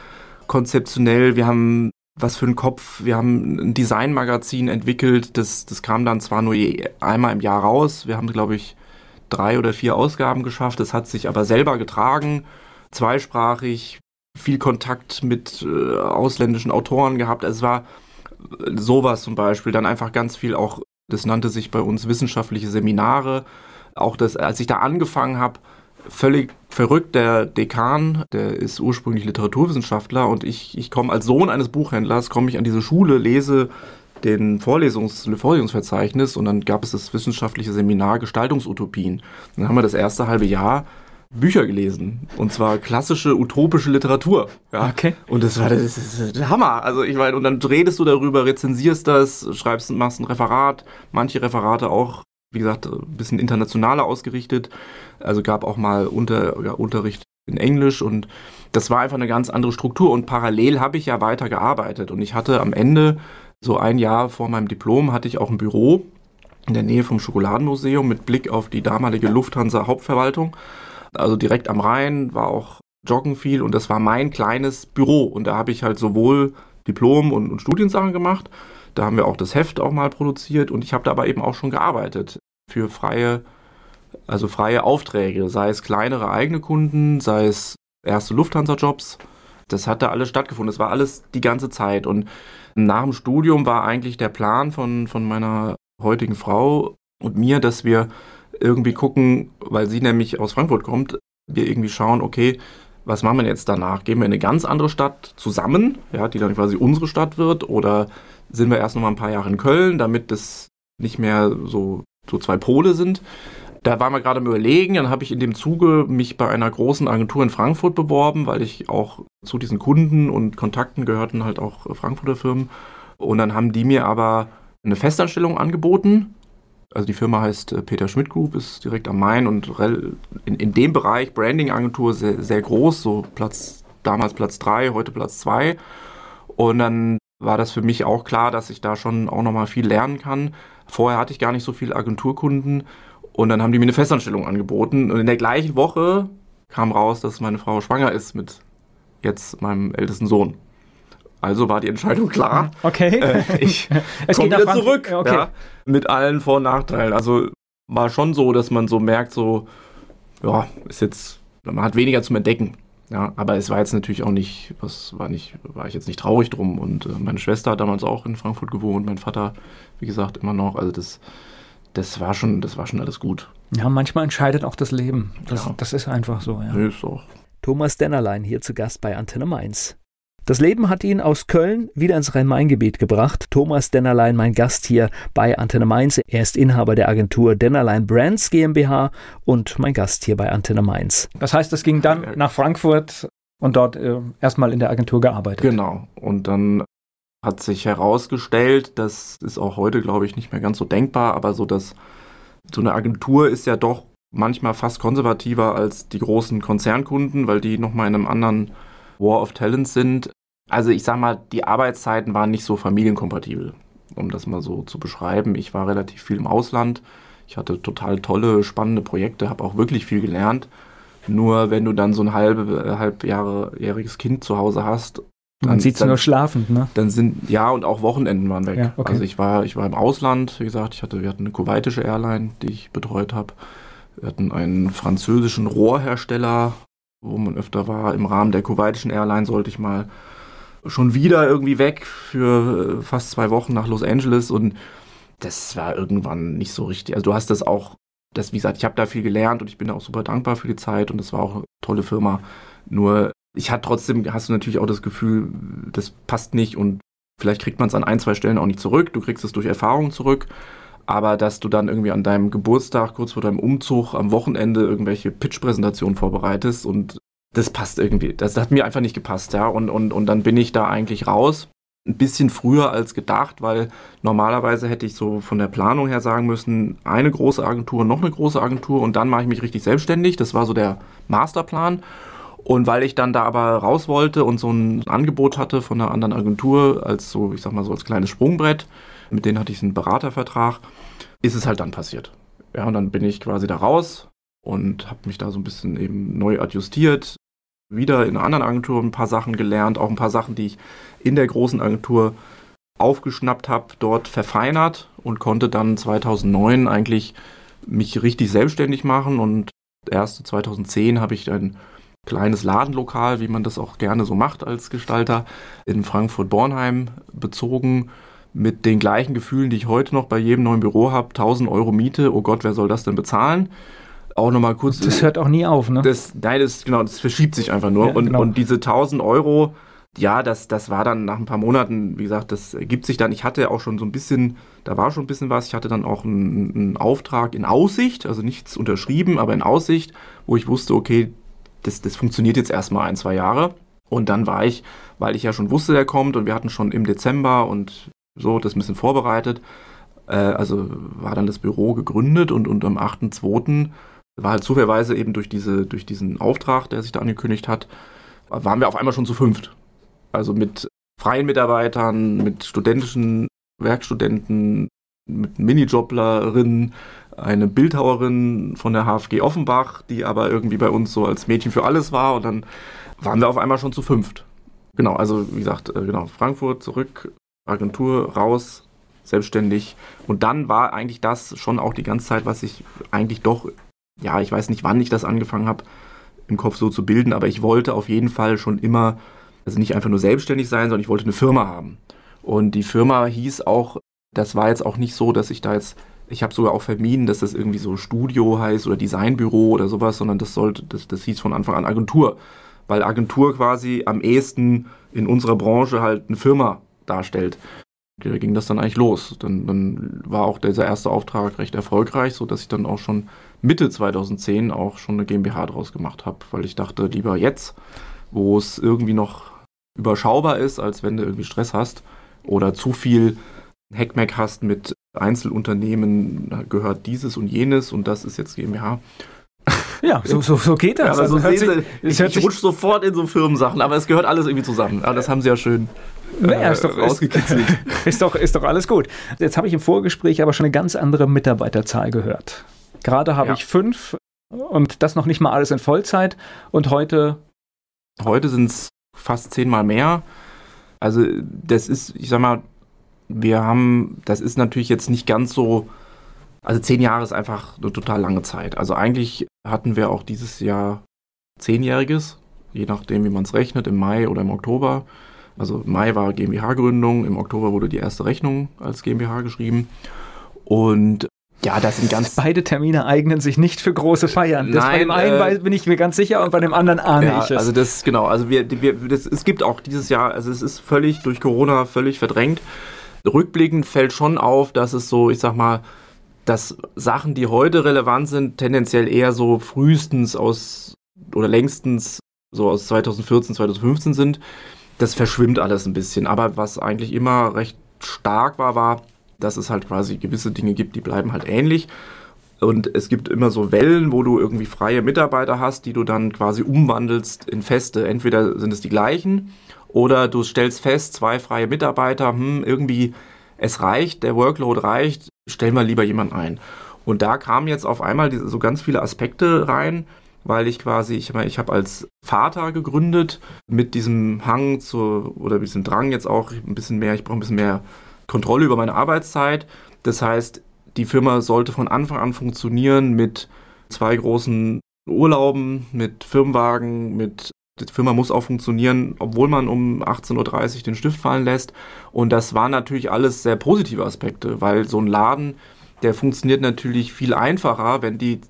konzeptionell. Wir haben was für einen Kopf, wir haben ein Designmagazin entwickelt, das, das kam dann zwar nur einmal im Jahr raus, wir haben, glaube ich, drei oder vier Ausgaben geschafft, es hat sich aber selber getragen, zweisprachig, viel Kontakt mit äh, ausländischen Autoren gehabt, es war äh, sowas zum Beispiel, dann einfach ganz viel auch, das nannte sich bei uns wissenschaftliche Seminare, auch das, als ich da angefangen habe, völlig verrückt, der Dekan, der ist ursprünglich Literaturwissenschaftler und ich, ich komme als Sohn eines Buchhändlers, komme ich an diese Schule, lese den Vorlesungs Vorlesungsverzeichnis und dann gab es das wissenschaftliche Seminar Gestaltungsutopien. Dann haben wir das erste halbe Jahr Bücher gelesen und zwar klassische utopische Literatur. Ja. Okay. Und das war das ist der Hammer. Also ich meine, und dann redest du darüber, rezensierst das, schreibst, machst ein Referat, manche Referate auch, wie gesagt, ein bisschen internationaler ausgerichtet. Also gab auch mal unter, ja, Unterricht in Englisch und das war einfach eine ganz andere Struktur. Und parallel habe ich ja weiter gearbeitet und ich hatte am Ende, so ein Jahr vor meinem Diplom, hatte ich auch ein Büro in der Nähe vom Schokoladenmuseum mit Blick auf die damalige Lufthansa Hauptverwaltung. Also direkt am Rhein war auch joggen viel und das war mein kleines Büro und da habe ich halt sowohl Diplom und, und Studiensachen gemacht. Da haben wir auch das Heft auch mal produziert und ich habe da aber eben auch schon gearbeitet für freie, also freie Aufträge, sei es kleinere eigene Kunden, sei es erste Lufthansa-Jobs. das hat da alles stattgefunden. Das war alles die ganze Zeit. Und nach dem Studium war eigentlich der Plan von, von meiner heutigen Frau und mir, dass wir irgendwie gucken, weil sie nämlich aus Frankfurt kommt, wir irgendwie schauen, okay, was machen wir jetzt danach? Gehen wir in eine ganz andere Stadt zusammen, ja, die dann quasi unsere Stadt wird, oder sind wir erst noch mal ein paar Jahre in Köln, damit das nicht mehr so, so zwei Pole sind? Da waren wir gerade im Überlegen, dann habe ich in dem Zuge mich bei einer großen Agentur in Frankfurt beworben, weil ich auch zu diesen Kunden und Kontakten gehörten halt auch Frankfurter Firmen. Und dann haben die mir aber eine Festanstellung angeboten. Also die Firma heißt äh, Peter Schmidt Group, ist direkt am Main und in, in dem Bereich Branding-Agentur sehr, sehr groß, so Platz, damals Platz 3, heute Platz 2. Und dann war das für mich auch klar, dass ich da schon auch nochmal viel lernen kann. Vorher hatte ich gar nicht so viele Agenturkunden und dann haben die mir eine Festanstellung angeboten. Und in der gleichen Woche kam raus, dass meine Frau schwanger ist mit jetzt meinem ältesten Sohn. Also war die Entscheidung klar. Okay. Äh, ich komme wieder zurück. Okay. Ja, mit allen Vor- und Nachteilen. Also war schon so, dass man so merkt, so, ja, ist jetzt, man hat weniger zum Entdecken. Ja, aber es war jetzt natürlich auch nicht, was war nicht, war ich jetzt nicht traurig drum. Und äh, meine Schwester hat damals auch in Frankfurt gewohnt, mein Vater, wie gesagt, immer noch. Also das, das war schon, das war schon alles gut. Ja, manchmal entscheidet auch das Leben. Das, ja. das ist einfach so, ja. Nee, ist auch. Thomas Dennerlein hier zu Gast bei Antenne Mainz. Das Leben hat ihn aus Köln wieder ins Rhein-Main-Gebiet gebracht. Thomas Dennerlein, mein Gast hier bei Antenne Mainz. Er ist Inhaber der Agentur Dennerlein Brands GmbH und mein Gast hier bei Antenne Mainz. Das heißt, es ging dann nach Frankfurt und dort äh, erstmal in der Agentur gearbeitet. Genau. Und dann hat sich herausgestellt, das ist auch heute, glaube ich, nicht mehr ganz so denkbar, aber so dass so eine Agentur ist ja doch manchmal fast konservativer als die großen Konzernkunden, weil die nochmal in einem anderen War of Talents sind. Also ich sag mal, die Arbeitszeiten waren nicht so familienkompatibel, um das mal so zu beschreiben. Ich war relativ viel im Ausland. Ich hatte total tolle, spannende Projekte, habe auch wirklich viel gelernt. Nur wenn du dann so ein halbe, halbjähriges Kind zu Hause hast dann sieht es nur schlafend, ne? Dann sind, ja, und auch Wochenenden waren weg. Ja, okay. Also ich war, ich war im Ausland, wie gesagt, ich hatte, wir hatten eine kuwaitische Airline, die ich betreut habe. Wir hatten einen französischen Rohrhersteller, wo man öfter war. Im Rahmen der kuwaitischen Airline sollte ich mal schon wieder irgendwie weg für äh, fast zwei Wochen nach Los Angeles und das war irgendwann nicht so richtig. Also du hast das auch, das, wie gesagt, ich habe da viel gelernt und ich bin auch super dankbar für die Zeit und das war auch eine tolle Firma. Nur ich hatte trotzdem, hast du natürlich auch das Gefühl, das passt nicht und vielleicht kriegt man es an ein, zwei Stellen auch nicht zurück. Du kriegst es durch Erfahrung zurück. Aber dass du dann irgendwie an deinem Geburtstag, kurz vor deinem Umzug, am Wochenende irgendwelche Pitch-Präsentationen vorbereitest und das passt irgendwie. Das hat mir einfach nicht gepasst, ja. Und, und, und dann bin ich da eigentlich raus. Ein bisschen früher als gedacht, weil normalerweise hätte ich so von der Planung her sagen müssen, eine große Agentur, noch eine große Agentur und dann mache ich mich richtig selbstständig. Das war so der Masterplan. Und weil ich dann da aber raus wollte und so ein Angebot hatte von einer anderen Agentur als so, ich sag mal so als kleines Sprungbrett, mit denen hatte ich einen Beratervertrag, ist es halt dann passiert. Ja, und dann bin ich quasi da raus und habe mich da so ein bisschen eben neu adjustiert, wieder in einer anderen Agentur ein paar Sachen gelernt, auch ein paar Sachen, die ich in der großen Agentur aufgeschnappt habe, dort verfeinert und konnte dann 2009 eigentlich mich richtig selbstständig machen und erst 2010 habe ich ein kleines Ladenlokal, wie man das auch gerne so macht als Gestalter, in Frankfurt-Bornheim bezogen mit den gleichen Gefühlen, die ich heute noch bei jedem neuen Büro habe. 1000 Euro Miete, oh Gott, wer soll das denn bezahlen? Auch nochmal kurz. Das hört auch nie auf, ne? Das, nein, das, genau, das verschiebt sich einfach nur. Ja, und, genau. und diese 1000 Euro, ja, das, das war dann nach ein paar Monaten, wie gesagt, das ergibt sich dann. Ich hatte auch schon so ein bisschen, da war schon ein bisschen was. Ich hatte dann auch einen, einen Auftrag in Aussicht, also nichts unterschrieben, aber in Aussicht, wo ich wusste, okay, das, das funktioniert jetzt erstmal ein, zwei Jahre. Und dann war ich, weil ich ja schon wusste, der kommt und wir hatten schon im Dezember und so das ein bisschen vorbereitet. Äh, also war dann das Büro gegründet und, und am 8.2. war halt zufälligerweise eben durch, diese, durch diesen Auftrag, der sich da angekündigt hat, waren wir auf einmal schon zu fünft. Also mit freien Mitarbeitern, mit studentischen Werkstudenten, mit Minijobblerinnen, eine Bildhauerin von der HFG Offenbach, die aber irgendwie bei uns so als Mädchen für alles war und dann waren wir auf einmal schon zu fünft. Genau, also wie gesagt, äh, genau, Frankfurt zurück, Agentur raus, selbstständig und dann war eigentlich das schon auch die ganze Zeit, was ich eigentlich doch, ja, ich weiß nicht, wann ich das angefangen habe, im Kopf so zu bilden, aber ich wollte auf jeden Fall schon immer also nicht einfach nur selbstständig sein, sondern ich wollte eine Firma haben. Und die Firma hieß auch, das war jetzt auch nicht so, dass ich da jetzt, ich habe sogar auch vermieden, dass das irgendwie so Studio heißt oder Designbüro oder sowas, sondern das sollte, das, das hieß von Anfang an Agentur. Weil Agentur quasi am ehesten in unserer Branche halt eine Firma darstellt. Da ging das dann eigentlich los. Dann, dann war auch dieser erste Auftrag recht erfolgreich, sodass ich dann auch schon Mitte 2010 auch schon eine GmbH draus gemacht habe, weil ich dachte, lieber jetzt, wo es irgendwie noch überschaubar ist, als wenn du irgendwie Stress hast oder zu viel Hackmack hast mit Einzelunternehmen, gehört dieses und jenes und das ist jetzt GmbH. Ja, so, so, so geht das. Ja, also so also ich, ich rutsche sofort in so Firmensachen, aber es gehört alles irgendwie zusammen. Aber das haben sie ja schön naja, ist doch, rausgekitzelt. Ist, ist, doch, ist doch alles gut. Jetzt habe ich im Vorgespräch aber schon eine ganz andere Mitarbeiterzahl gehört. Gerade habe ja. ich fünf und das noch nicht mal alles in Vollzeit und heute. Heute sind es fast zehnmal mehr. Also, das ist, ich sag mal, wir haben, das ist natürlich jetzt nicht ganz so, also zehn Jahre ist einfach eine total lange Zeit. Also eigentlich hatten wir auch dieses Jahr zehnjähriges, je nachdem, wie man es rechnet, im Mai oder im Oktober. Also im Mai war GmbH-Gründung, im Oktober wurde die erste Rechnung als GmbH geschrieben. Und ja, das sind ganz. Beide Termine eignen sich nicht für große Feiern. Das Nein, bei dem einen äh, bin ich mir ganz sicher und bei dem anderen ahne ja, ich es. Also das genau. Also wir, wir das, es gibt auch dieses Jahr, also es ist völlig durch Corona völlig verdrängt. Rückblickend fällt schon auf, dass es so, ich sag mal, dass Sachen, die heute relevant sind, tendenziell eher so frühestens aus oder längstens so aus 2014, 2015 sind. Das verschwimmt alles ein bisschen. Aber was eigentlich immer recht stark war, war, dass es halt quasi gewisse Dinge gibt, die bleiben halt ähnlich. Und es gibt immer so Wellen, wo du irgendwie freie Mitarbeiter hast, die du dann quasi umwandelst in feste. Entweder sind es die gleichen oder du stellst fest, zwei freie Mitarbeiter, hm, irgendwie es reicht, der Workload reicht, stellen wir lieber jemanden ein. Und da kamen jetzt auf einmal so ganz viele Aspekte rein, weil ich quasi, ich, ich habe als Vater gegründet mit diesem Hang zu, oder diesem Drang jetzt auch ein bisschen mehr, ich brauche ein bisschen mehr Kontrolle über meine Arbeitszeit. Das heißt, die Firma sollte von Anfang an funktionieren mit zwei großen Urlauben, mit Firmenwagen, mit die Firma muss auch funktionieren, obwohl man um 18.30 Uhr den Stift fallen lässt. Und das waren natürlich alles sehr positive Aspekte, weil so ein Laden, der funktioniert natürlich viel einfacher, wenn die,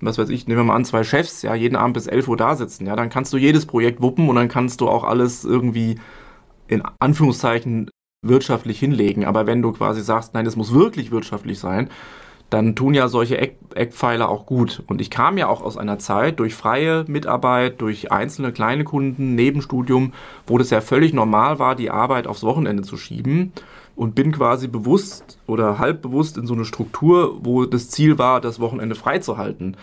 was weiß ich, nehmen wir mal an, zwei Chefs, ja, jeden Abend bis 11 Uhr da sitzen. Ja, dann kannst du jedes Projekt wuppen und dann kannst du auch alles irgendwie in Anführungszeichen wirtschaftlich hinlegen. Aber wenn du quasi sagst, nein, es muss wirklich wirtschaftlich sein, dann tun ja solche Eck, Eckpfeiler auch gut. Und ich kam ja auch aus einer Zeit durch freie Mitarbeit, durch einzelne kleine Kunden, Nebenstudium, wo das ja völlig normal war, die Arbeit aufs Wochenende zu schieben. Und bin quasi bewusst oder halb bewusst in so eine Struktur, wo das Ziel war, das Wochenende freizuhalten.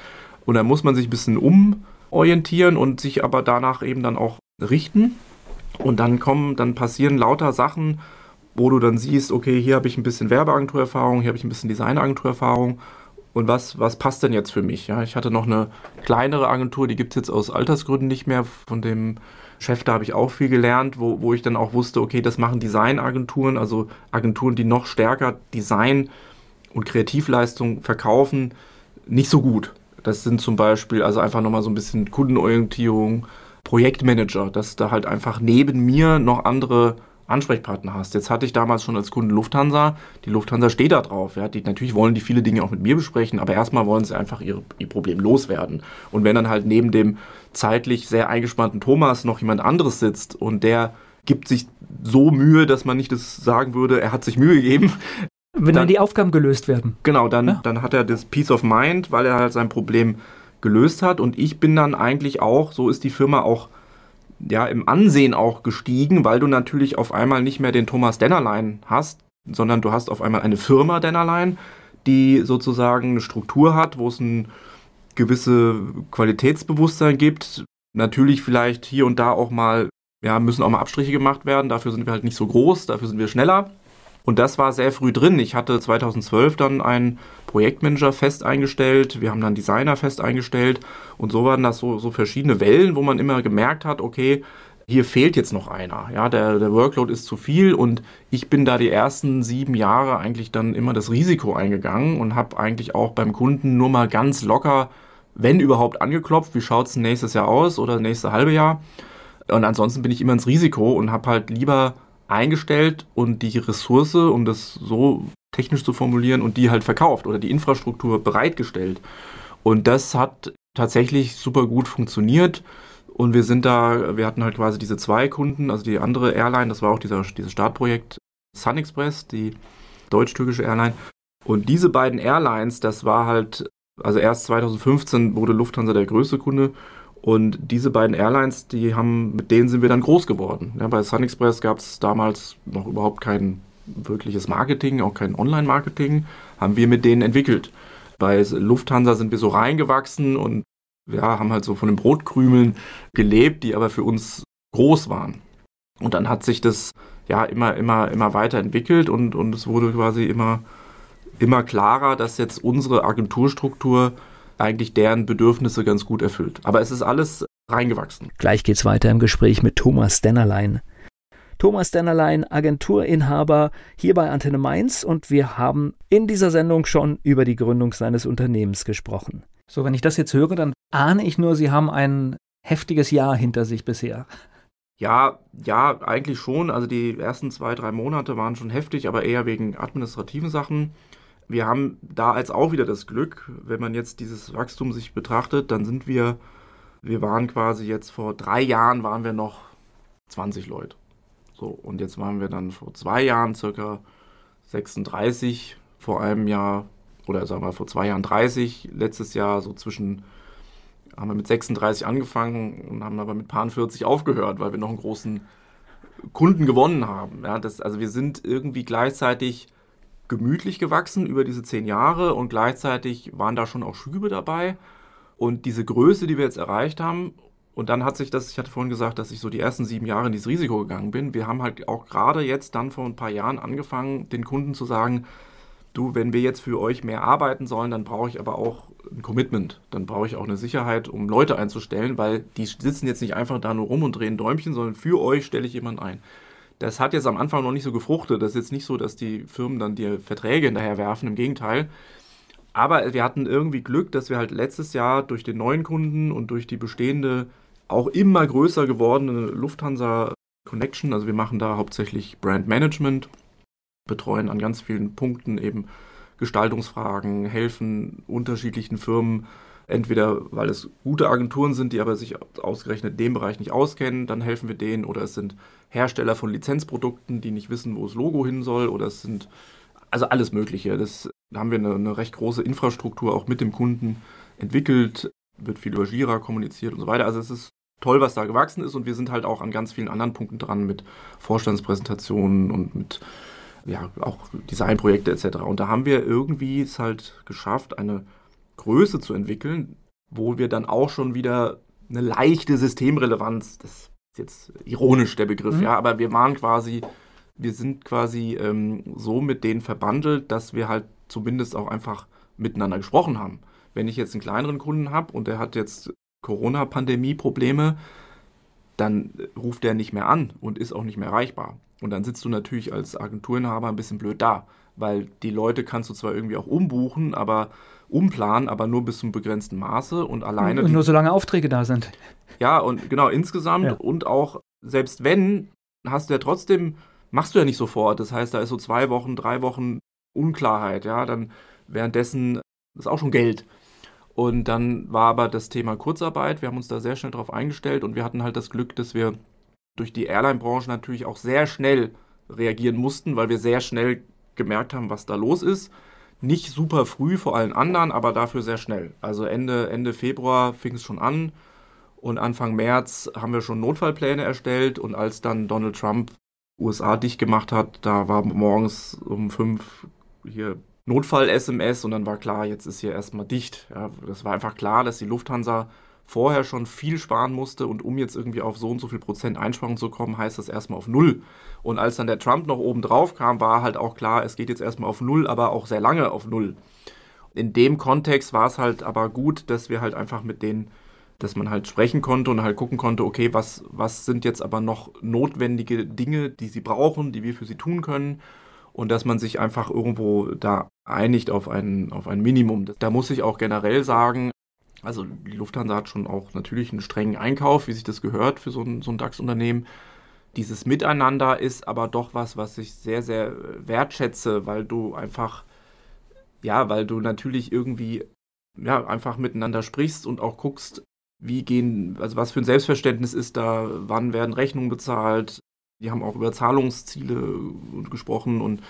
Und dann muss man sich ein bisschen umorientieren und sich aber danach eben dann auch richten. Und dann kommen, dann passieren lauter Sachen, wo du dann siehst, okay, hier habe ich ein bisschen Werbeagenturerfahrung, hier habe ich ein bisschen Designagenturerfahrung und was, was passt denn jetzt für mich? Ja, ich hatte noch eine kleinere Agentur, die gibt es jetzt aus Altersgründen nicht mehr. Von dem Chef, da habe ich auch viel gelernt, wo, wo ich dann auch wusste, okay, das machen Designagenturen, also Agenturen, die noch stärker Design und Kreativleistung verkaufen, nicht so gut. Das sind zum Beispiel also einfach nochmal so ein bisschen Kundenorientierung, Projektmanager, dass da halt einfach neben mir noch andere Ansprechpartner hast. Jetzt hatte ich damals schon als Kunde Lufthansa. Die Lufthansa steht da drauf. Ja. Die, natürlich wollen die viele Dinge auch mit mir besprechen, aber erstmal wollen sie einfach ihre, ihr Problem loswerden. Und wenn dann halt neben dem zeitlich sehr eingespannten Thomas noch jemand anderes sitzt und der gibt sich so Mühe, dass man nicht das sagen würde, er hat sich Mühe gegeben. Wenn dann, dann die Aufgaben gelöst werden. Genau, dann, ja. dann hat er das Peace of Mind, weil er halt sein Problem gelöst hat. Und ich bin dann eigentlich auch, so ist die Firma auch ja, im Ansehen auch gestiegen, weil du natürlich auf einmal nicht mehr den Thomas Dennerlein hast, sondern du hast auf einmal eine Firma Dennerlein, die sozusagen eine Struktur hat, wo es ein gewisse Qualitätsbewusstsein gibt. Natürlich vielleicht hier und da auch mal, ja, müssen auch mal Abstriche gemacht werden. Dafür sind wir halt nicht so groß, dafür sind wir schneller. Und das war sehr früh drin. Ich hatte 2012 dann einen Projektmanager fest eingestellt, wir haben dann Designer fest eingestellt. Und so waren das so, so verschiedene Wellen, wo man immer gemerkt hat, okay, hier fehlt jetzt noch einer. Ja, der, der Workload ist zu viel. Und ich bin da die ersten sieben Jahre eigentlich dann immer das Risiko eingegangen und habe eigentlich auch beim Kunden nur mal ganz locker, wenn überhaupt, angeklopft, wie schaut es nächstes Jahr aus oder nächste halbe Jahr? Und ansonsten bin ich immer ins Risiko und habe halt lieber eingestellt und die Ressource, um das so technisch zu formulieren, und die halt verkauft oder die Infrastruktur bereitgestellt. Und das hat tatsächlich super gut funktioniert. Und wir sind da, wir hatten halt quasi diese zwei Kunden, also die andere Airline, das war auch dieser, dieses Startprojekt Sun Express, die deutsch-türkische Airline. Und diese beiden Airlines, das war halt, also erst 2015 wurde Lufthansa der größte Kunde. Und diese beiden Airlines, die haben, mit denen sind wir dann groß geworden. Ja, bei Sun Express gab es damals noch überhaupt kein wirkliches Marketing, auch kein Online-Marketing, haben wir mit denen entwickelt. Bei Lufthansa sind wir so reingewachsen und ja, haben halt so von den Brotkrümeln gelebt, die aber für uns groß waren. Und dann hat sich das ja immer, immer, immer weiterentwickelt und, und es wurde quasi immer, immer klarer, dass jetzt unsere Agenturstruktur eigentlich deren Bedürfnisse ganz gut erfüllt. Aber es ist alles reingewachsen. Gleich geht's weiter im Gespräch mit Thomas Dennerlein. Thomas Dennerlein, Agenturinhaber hier bei Antenne Mainz und wir haben in dieser Sendung schon über die Gründung seines Unternehmens gesprochen. So, wenn ich das jetzt höre, dann ahne ich nur, Sie haben ein heftiges Jahr hinter sich bisher. Ja, ja, eigentlich schon. Also die ersten zwei, drei Monate waren schon heftig, aber eher wegen administrativen Sachen. Wir haben da als auch wieder das Glück, wenn man jetzt dieses Wachstum sich betrachtet, dann sind wir, wir waren quasi jetzt vor drei Jahren waren wir noch 20 Leute. So, und jetzt waren wir dann vor zwei Jahren circa 36, vor einem Jahr oder sagen wir vor zwei Jahren 30, letztes Jahr so zwischen, haben wir mit 36 angefangen und haben aber mit paar 40 aufgehört, weil wir noch einen großen Kunden gewonnen haben. Ja, das, also wir sind irgendwie gleichzeitig gemütlich gewachsen über diese zehn Jahre und gleichzeitig waren da schon auch Schübe dabei. Und diese Größe, die wir jetzt erreicht haben, und dann hat sich das, ich hatte vorhin gesagt, dass ich so die ersten sieben Jahre in dieses Risiko gegangen bin. Wir haben halt auch gerade jetzt dann vor ein paar Jahren angefangen, den Kunden zu sagen, du, wenn wir jetzt für euch mehr arbeiten sollen, dann brauche ich aber auch ein Commitment. Dann brauche ich auch eine Sicherheit, um Leute einzustellen, weil die sitzen jetzt nicht einfach da nur rum und drehen Däumchen, sondern für euch stelle ich jemanden ein. Das hat jetzt am Anfang noch nicht so gefruchtet. Das ist jetzt nicht so, dass die Firmen dann dir Verträge hinterher werfen, im Gegenteil. Aber wir hatten irgendwie Glück, dass wir halt letztes Jahr durch den neuen Kunden und durch die bestehende, auch immer größer gewordene Lufthansa Connection, also wir machen da hauptsächlich Brand Management, betreuen an ganz vielen Punkten eben Gestaltungsfragen, helfen unterschiedlichen Firmen, entweder weil es gute Agenturen sind, die aber sich ausgerechnet dem Bereich nicht auskennen, dann helfen wir denen, oder es sind Hersteller von Lizenzprodukten, die nicht wissen, wo das Logo hin soll, oder es sind also alles Mögliche. Das, da haben wir eine, eine recht große Infrastruktur auch mit dem Kunden entwickelt, wird viel über Jira kommuniziert und so weiter. Also es ist toll, was da gewachsen ist und wir sind halt auch an ganz vielen anderen Punkten dran mit Vorstandspräsentationen und mit ja, auch Designprojekte etc. Und da haben wir irgendwie es halt geschafft, eine Größe zu entwickeln, wo wir dann auch schon wieder eine leichte Systemrelevanz, das ist jetzt ironisch der Begriff, mhm. ja, aber wir waren quasi, wir sind quasi ähm, so mit denen verbandelt, dass wir halt zumindest auch einfach miteinander gesprochen haben. Wenn ich jetzt einen kleineren Kunden habe und der hat jetzt Corona-Pandemie-Probleme, dann ruft der nicht mehr an und ist auch nicht mehr erreichbar. Und dann sitzt du natürlich als Agenturinhaber ein bisschen blöd da, weil die Leute kannst du zwar irgendwie auch umbuchen, aber umplanen, aber nur bis zum begrenzten Maße und alleine. Und nur solange Aufträge da sind. Ja, und genau, insgesamt ja. und auch, selbst wenn, hast du ja trotzdem, machst du ja nicht sofort. Das heißt, da ist so zwei Wochen, drei Wochen Unklarheit, ja, dann währenddessen ist auch schon Geld. Und dann war aber das Thema Kurzarbeit. Wir haben uns da sehr schnell darauf eingestellt und wir hatten halt das Glück, dass wir durch die Airline-Branche natürlich auch sehr schnell reagieren mussten, weil wir sehr schnell gemerkt haben, was da los ist. Nicht super früh vor allen anderen, aber dafür sehr schnell. Also Ende, Ende Februar fing es schon an und Anfang März haben wir schon Notfallpläne erstellt und als dann Donald Trump USA dicht gemacht hat, da war morgens um fünf hier Notfall-SMS und dann war klar, jetzt ist hier erstmal dicht. Ja, das war einfach klar, dass die Lufthansa vorher schon viel sparen musste und um jetzt irgendwie auf so und so viel Prozent Einsparung zu kommen, heißt das erstmal auf Null. Und als dann der Trump noch oben drauf kam, war halt auch klar, es geht jetzt erstmal auf Null, aber auch sehr lange auf Null. In dem Kontext war es halt aber gut, dass wir halt einfach mit denen, dass man halt sprechen konnte und halt gucken konnte, okay, was, was sind jetzt aber noch notwendige Dinge, die sie brauchen, die wir für sie tun können und dass man sich einfach irgendwo da einigt auf ein, auf ein Minimum. Da muss ich auch generell sagen, Also die Lufthansa hat schon auch natürlich einen strengen Einkauf, wie sich das gehört für so ein, so ein DAX-Unternehmen. Dieses Miteinander ist aber doch was, was ich sehr, sehr wertschätze, weil du einfach, ja, weil du natürlich irgendwie, ja, einfach miteinander sprichst und auch guckst, wie gehen, also was für ein Selbstverständnis ist da, wann werden Rechnungen bezahlt. Die haben auch über Zahlungsziele gesprochen und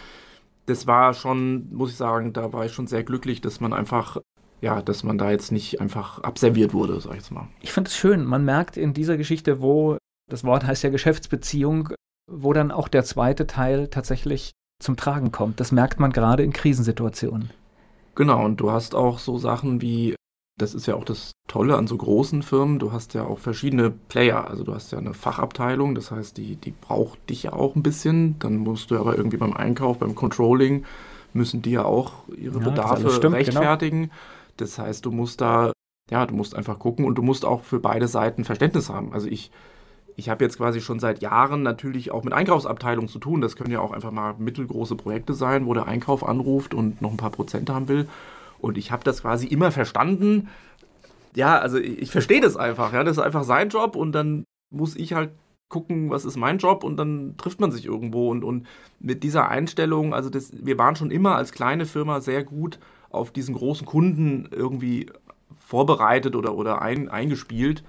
das war schon, muss ich sagen, da war ich schon sehr glücklich, dass man einfach ja, dass man da jetzt nicht einfach abserviert wurde, sag ich jetzt mal. Ich finde es schön. Man merkt in dieser Geschichte, wo das Wort heißt ja Geschäftsbeziehung, wo dann auch der zweite Teil tatsächlich zum Tragen kommt. Das merkt man gerade in Krisensituationen. Genau, und du hast auch so Sachen wie, das ist ja auch das Tolle an so großen Firmen, du hast ja auch verschiedene Player. Also du hast ja eine Fachabteilung, das heißt, die, die braucht dich ja auch ein bisschen. Dann musst du aber irgendwie beim Einkauf, beim Controlling, müssen die ja auch ihre ja, Bedarfe stimmt, genau. rechtfertigen. Genau. Das heißt, du musst da, ja, du musst einfach gucken und du musst auch für beide Seiten Verständnis haben. Also ich, ich habe jetzt quasi schon seit Jahren natürlich auch mit Einkaufsabteilungen zu tun. Das können ja auch einfach mal mittelgroße Projekte sein, wo der Einkauf anruft und noch ein paar Prozent haben will. Und ich habe das quasi immer verstanden. Ja, also ich, ich verstehe das einfach. Ja, das ist einfach sein Job und dann muss ich halt gucken, was ist mein Job und dann trifft man sich irgendwo. Und, und mit dieser Einstellung, also das, wir waren schon immer als kleine Firma sehr gut auf diesen großen Kunden irgendwie vorbereitet oder, oder ein, eingespielt.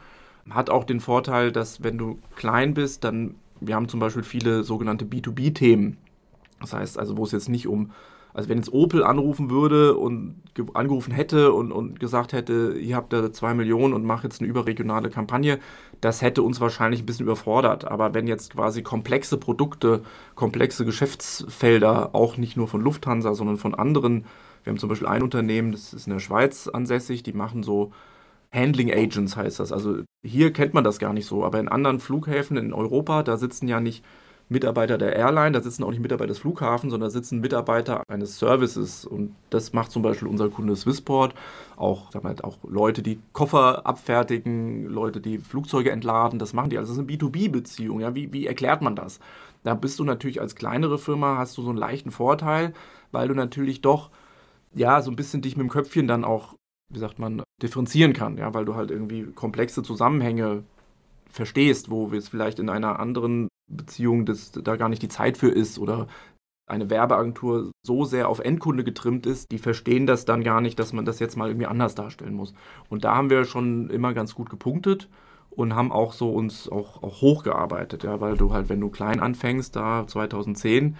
Hat auch den Vorteil, dass wenn du klein bist, dann, wir haben zum Beispiel viele sogenannte B2B-Themen. Das heißt also, wo es jetzt nicht um, also wenn jetzt Opel anrufen würde und angerufen hätte und, und gesagt hätte, ihr habt da zwei Millionen und macht jetzt eine überregionale Kampagne, das hätte uns wahrscheinlich ein bisschen überfordert. Aber wenn jetzt quasi komplexe Produkte, komplexe Geschäftsfelder, auch nicht nur von Lufthansa, sondern von anderen wir haben zum Beispiel ein Unternehmen, das ist in der Schweiz ansässig, die machen so Handling Agents heißt das. Also hier kennt man das gar nicht so, aber in anderen Flughäfen in Europa, da sitzen ja nicht Mitarbeiter der Airline, da sitzen auch nicht Mitarbeiter des Flughafens, sondern da sitzen Mitarbeiter eines Services. Und das macht zum Beispiel unser Kunde Swissport. Auch, sagen auch Leute, die Koffer abfertigen, Leute, die Flugzeuge entladen, das machen die. Also das ist eine B2B-Beziehung. Ja? Wie, wie erklärt man das? Da bist du natürlich als kleinere Firma, hast du so einen leichten Vorteil, weil du natürlich doch ja, so ein bisschen dich mit dem Köpfchen dann auch, wie sagt man, differenzieren kann, ja, weil du halt irgendwie komplexe Zusammenhänge verstehst, wo es vielleicht in einer anderen Beziehung das, da gar nicht die Zeit für ist oder eine Werbeagentur so sehr auf Endkunde getrimmt ist, die verstehen das dann gar nicht, dass man das jetzt mal irgendwie anders darstellen muss. Und da haben wir schon immer ganz gut gepunktet und haben auch so uns auch, auch hochgearbeitet, ja, weil du halt, wenn du klein anfängst, da 2010,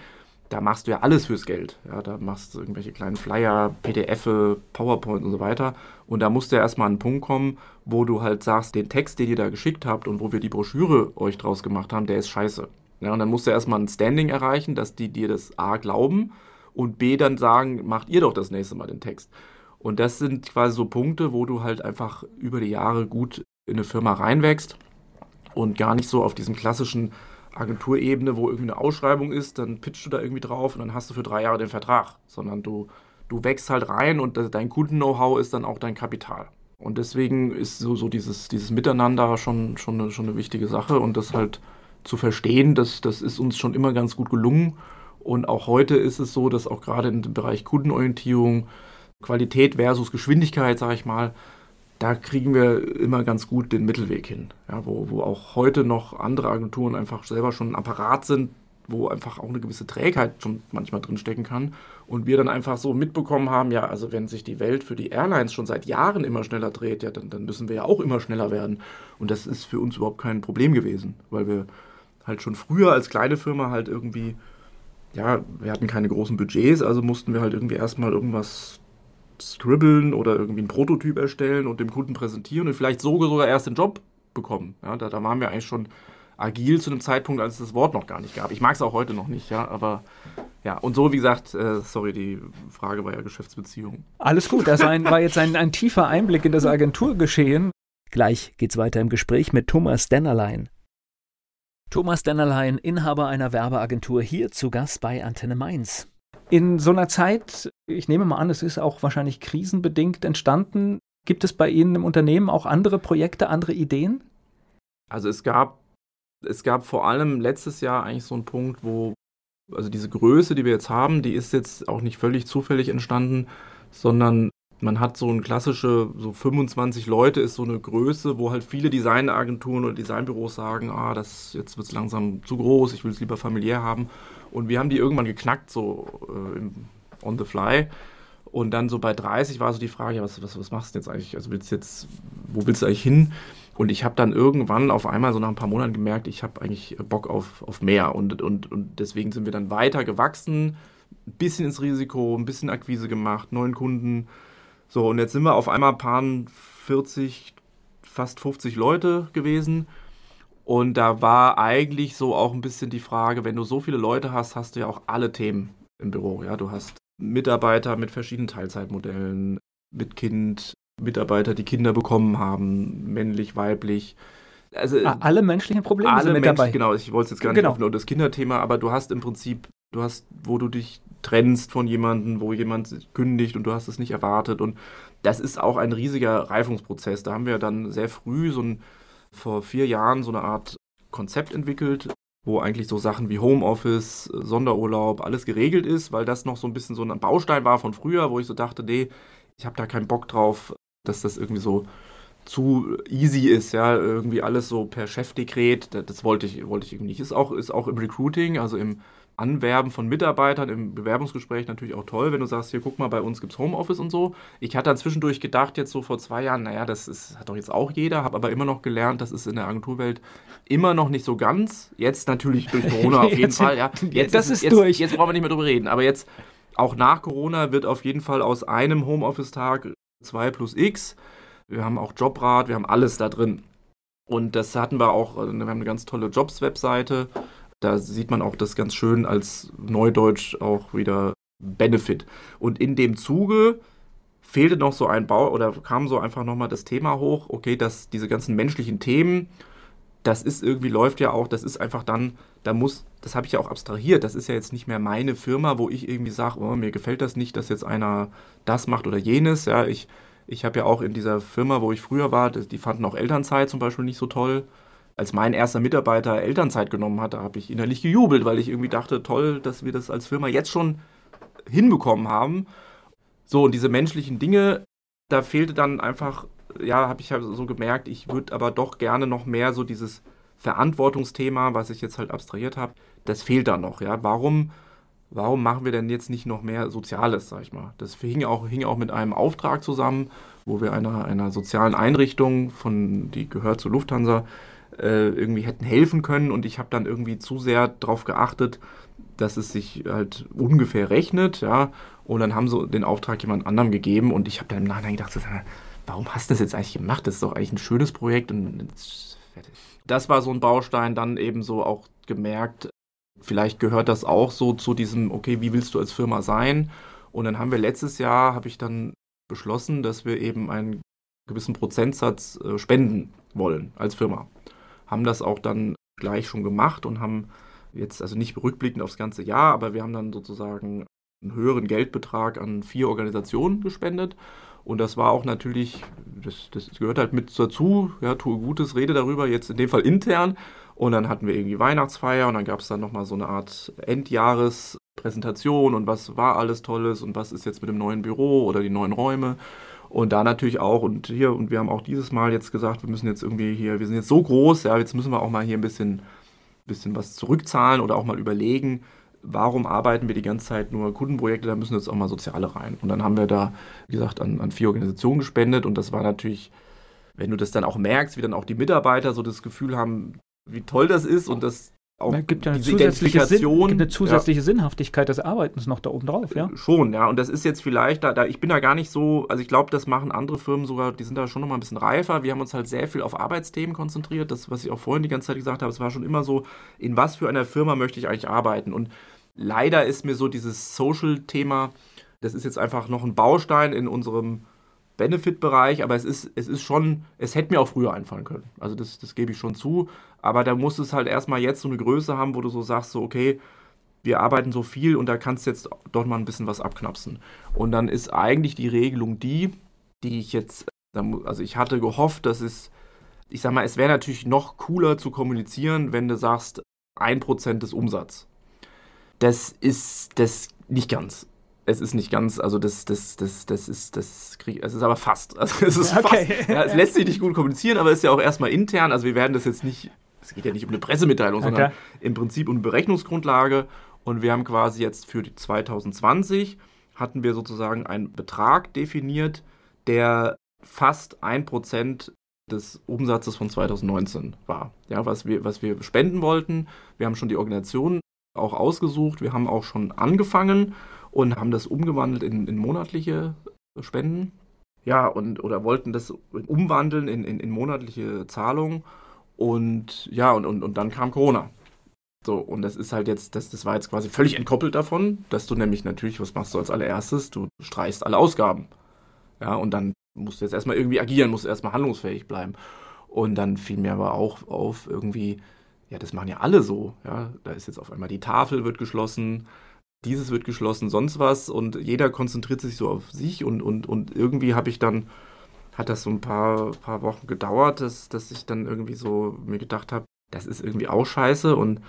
da machst du ja alles fürs Geld. Ja, da machst du irgendwelche kleinen Flyer, PDF, PowerPoint und so weiter. Und da musst du ja erstmal an einen Punkt kommen, wo du halt sagst, den Text, den ihr da geschickt habt und wo wir die Broschüre euch draus gemacht haben, der ist scheiße. Ja, und dann musst du erstmal ein Standing erreichen, dass die dir das A glauben und B dann sagen, macht ihr doch das nächste Mal den Text. Und das sind quasi so Punkte, wo du halt einfach über die Jahre gut in eine Firma reinwächst und gar nicht so auf diesem klassischen Agenturebene, wo irgendwie eine Ausschreibung ist, dann pitchst du da irgendwie drauf und dann hast du für drei Jahre den Vertrag, sondern du, du wächst halt rein und dein Kunden-Know-how ist dann auch dein Kapital. Und deswegen ist so, so dieses, dieses Miteinander schon, schon, eine, schon eine wichtige Sache und das halt zu verstehen, das, das ist uns schon immer ganz gut gelungen. Und auch heute ist es so, dass auch gerade im Bereich Kundenorientierung, Qualität versus Geschwindigkeit, sage ich mal, da kriegen wir immer ganz gut den Mittelweg hin. Ja, wo, wo auch heute noch andere Agenturen einfach selber schon ein Apparat sind, wo einfach auch eine gewisse Trägheit schon manchmal drinstecken kann. Und wir dann einfach so mitbekommen haben, ja, also wenn sich die Welt für die Airlines schon seit Jahren immer schneller dreht, ja, dann, dann müssen wir ja auch immer schneller werden. Und das ist für uns überhaupt kein Problem gewesen, weil wir halt schon früher als kleine Firma halt irgendwie, ja, wir hatten keine großen Budgets, also mussten wir halt irgendwie erstmal irgendwas scribbeln oder irgendwie einen Prototyp erstellen und dem Kunden präsentieren und vielleicht sogar erst den Job bekommen. Ja, da, da waren wir eigentlich schon agil zu einem Zeitpunkt, als es das Wort noch gar nicht gab. Ich mag es auch heute noch nicht, ja, aber ja, und so wie gesagt, äh, sorry, die Frage war ja Geschäftsbeziehung. Alles gut, das war, ein, war jetzt ein, ein tiefer Einblick in das Agenturgeschehen. Gleich geht's weiter im Gespräch mit Thomas Dennerlein. Thomas Dennerlein, Inhaber einer Werbeagentur, hier zu Gast bei Antenne Mainz. In so einer Zeit, ich nehme mal an, es ist auch wahrscheinlich krisenbedingt entstanden. Gibt es bei Ihnen im Unternehmen auch andere Projekte, andere Ideen? Also es gab, es gab vor allem letztes Jahr eigentlich so einen Punkt, wo, also diese Größe, die wir jetzt haben, die ist jetzt auch nicht völlig zufällig entstanden, sondern man hat so eine klassische, so 25 Leute ist so eine Größe, wo halt viele Designagenturen oder Designbüros sagen, ah, das jetzt wird es langsam zu groß, ich will es lieber familiär haben. Und wir haben die irgendwann geknackt, so äh, im, on the fly. Und dann so bei 30 war so die Frage, ja, was, was, was machst du jetzt eigentlich? Also willst jetzt, wo willst du eigentlich hin? Und ich habe dann irgendwann auf einmal so nach ein paar Monaten gemerkt, ich habe eigentlich Bock auf, auf mehr. Und, und, und deswegen sind wir dann weiter gewachsen, ein bisschen ins Risiko, ein bisschen Akquise gemacht, neuen Kunden. So, und jetzt sind wir auf einmal paar 40, fast 50 Leute gewesen. Und da war eigentlich so auch ein bisschen die Frage, wenn du so viele Leute hast, hast du ja auch alle Themen im Büro. Ja, du hast Mitarbeiter mit verschiedenen Teilzeitmodellen, mit Kind, Mitarbeiter, die Kinder bekommen haben, männlich, weiblich. Also, alle menschlichen Probleme alle sind mit Mensch, dabei. Genau, ich wollte jetzt gar nicht genau. auf nur das Kinderthema, aber du hast im Prinzip, du hast, wo du dich trennst von jemandem, wo jemand kündigt und du hast es nicht erwartet. Und das ist auch ein riesiger Reifungsprozess. Da haben wir dann sehr früh, so ein, vor vier Jahren, so eine Art Konzept entwickelt, wo eigentlich so Sachen wie Homeoffice, Sonderurlaub, alles geregelt ist, weil das noch so ein bisschen so ein Baustein war von früher, wo ich so dachte, nee, ich habe da keinen Bock drauf, dass das irgendwie so zu easy ist, ja, irgendwie alles so per Chefdekret, das, das wollte ich, wollte ich irgendwie nicht. Ist auch, ist auch im Recruiting, also im Anwerben von Mitarbeitern, im Bewerbungsgespräch natürlich auch toll, wenn du sagst, hier guck mal, bei uns gibt es Homeoffice und so. Ich hatte dann zwischendurch gedacht, jetzt so vor zwei Jahren, naja, das ist, hat doch jetzt auch jeder, habe aber immer noch gelernt, das ist in der Agenturwelt immer noch nicht so ganz. Jetzt natürlich durch Corona auf jeden Fall, ja. Jetzt das ist, jetzt, durch. Jetzt brauchen wir nicht mehr drüber reden, aber jetzt auch nach Corona wird auf jeden Fall aus einem Homeoffice-Tag 2 plus X. Wir haben auch Jobrat, wir haben alles da drin. Und das hatten wir auch, äh, wir haben eine ganz tolle Jobs-Webseite. Da sieht man auch das ganz schön als Neudeutsch auch wieder Benefit. Und in dem Zuge fehlte noch so ein Bau oder kam so einfach nochmal das Thema hoch, okay, dass diese ganzen menschlichen Themen, das ist irgendwie, läuft ja auch, das ist einfach dann, da muss, das habe ich ja auch abstrahiert, das ist ja jetzt nicht mehr meine Firma, wo ich irgendwie sage, oh, mir gefällt das nicht, dass jetzt einer das macht oder jenes, ja, ich, ich habe ja auch in dieser Firma, wo ich früher war, die fanden auch Elternzeit zum Beispiel nicht so toll. Als mein erster Mitarbeiter Elternzeit genommen hat, da habe ich innerlich gejubelt, weil ich irgendwie dachte, toll, dass wir das als Firma jetzt schon hinbekommen haben. So, und diese menschlichen Dinge, da fehlte dann einfach ja, habe ich halt so gemerkt, ich würde aber doch gerne noch mehr so dieses Verantwortungsthema, was ich jetzt halt abstrahiert habe, das fehlt da noch, ja. Warum, warum machen wir denn jetzt nicht noch mehr Soziales, sag ich mal? Das hing auch, hing auch mit einem Auftrag zusammen, wo wir einer, einer sozialen Einrichtung, von, die gehört zur Lufthansa, äh, irgendwie hätten helfen können und ich habe dann irgendwie zu sehr darauf geachtet, dass es sich halt ungefähr rechnet, ja. Und dann haben sie den Auftrag jemand anderem gegeben und ich habe dann im Nachhinein gedacht, warum hast du das jetzt eigentlich gemacht? Das ist doch eigentlich ein schönes Projekt und fertig. Das war so ein Baustein, dann eben so auch gemerkt, vielleicht gehört das auch so zu diesem, okay, wie willst du als Firma sein? Und dann haben wir letztes Jahr, habe ich dann beschlossen, dass wir eben einen gewissen Prozentsatz äh, spenden wollen als Firma. Haben das auch dann gleich schon gemacht und haben jetzt, also nicht rückblickend aufs ganze Jahr, aber wir haben dann sozusagen einen höheren Geldbetrag an vier Organisationen gespendet und das war auch natürlich, das, das gehört halt mit dazu, ja, tue Gutes, rede darüber, jetzt in dem Fall intern. Und dann hatten wir irgendwie Weihnachtsfeier und dann gab es dann nochmal so eine Art Endjahrespräsentation und was war alles Tolles und was ist jetzt mit dem neuen Büro oder die neuen Räume. Und da natürlich auch, und hier, und wir haben auch dieses Mal jetzt gesagt, wir müssen jetzt irgendwie hier, wir sind jetzt so groß, ja, jetzt müssen wir auch mal hier ein bisschen, bisschen was zurückzahlen oder auch mal überlegen, warum arbeiten wir die ganze Zeit nur Kundenprojekte, da müssen jetzt auch mal Soziale rein. Und dann haben wir da, wie gesagt, an, an vier Organisationen gespendet und das war natürlich, wenn du das dann auch merkst, wie dann auch die Mitarbeiter so das Gefühl haben, wie toll das ist und das auch da gibt ja eine zusätzliche, Sinn, eine zusätzliche ja. Sinnhaftigkeit des Arbeitens noch da oben drauf, ja? Schon, ja. Und das ist jetzt vielleicht, da, da ich bin da gar nicht so, also ich glaube, das machen andere Firmen sogar, die sind da schon noch mal ein bisschen reifer. Wir haben uns halt sehr viel auf Arbeitsthemen konzentriert. Das, was ich auch vorhin die ganze Zeit gesagt habe, es war schon immer so, in was für einer Firma möchte ich eigentlich arbeiten? Und leider ist mir so dieses Social-Thema, das ist jetzt einfach noch ein Baustein in unserem Benefit-Bereich, aber es ist, es ist schon, es hätte mir auch früher einfallen können. Also das, das gebe ich schon zu. Aber da muss es halt erstmal jetzt so eine Größe haben, wo du so sagst, so, okay, wir arbeiten so viel und da kannst du jetzt doch mal ein bisschen was abknapsen. Und dann ist eigentlich die Regelung die, die ich jetzt, also ich hatte gehofft, dass es, ich sag mal, es wäre natürlich noch cooler zu kommunizieren, wenn du sagst, ein Prozent des Umsatzes. Das ist das nicht ganz es ist nicht ganz, also das, das, das, das ist, das krieg, es ist aber fast. Also es ist Okay. fast. Ja, es lässt sich nicht gut kommunizieren, aber es ist ja auch erstmal intern. Also wir werden das jetzt nicht, es geht ja nicht um eine Pressemitteilung, sondern Okay. im Prinzip um eine Berechnungsgrundlage. Und wir haben quasi jetzt für die 2020 hatten wir sozusagen einen Betrag definiert, der fast ein Prozent des Umsatzes von 2019 war. Ja, was wir, was wir spenden wollten. Wir haben schon die Organisation auch ausgesucht. Wir haben auch schon angefangen und haben das umgewandelt in, in monatliche Spenden. Ja, und oder wollten das umwandeln in, in, in monatliche Zahlungen. Und ja, und, und, und dann kam Corona. So, und das ist halt jetzt, das, das war jetzt quasi völlig entkoppelt davon, dass du nämlich natürlich, was machst du als allererstes? Du streichst alle Ausgaben. Ja, und dann musst du jetzt erstmal irgendwie agieren, musst erstmal handlungsfähig bleiben. Und dann fiel mir aber auch auf, irgendwie, ja, das machen ja alle so. Ja, da ist jetzt auf einmal die Tafel wird geschlossen, dieses wird geschlossen, sonst was. Und jeder konzentriert sich so auf sich und, und, und irgendwie habe ich dann, hat das so ein paar, paar Wochen gedauert, dass, dass ich dann irgendwie so mir gedacht habe, das ist irgendwie auch scheiße und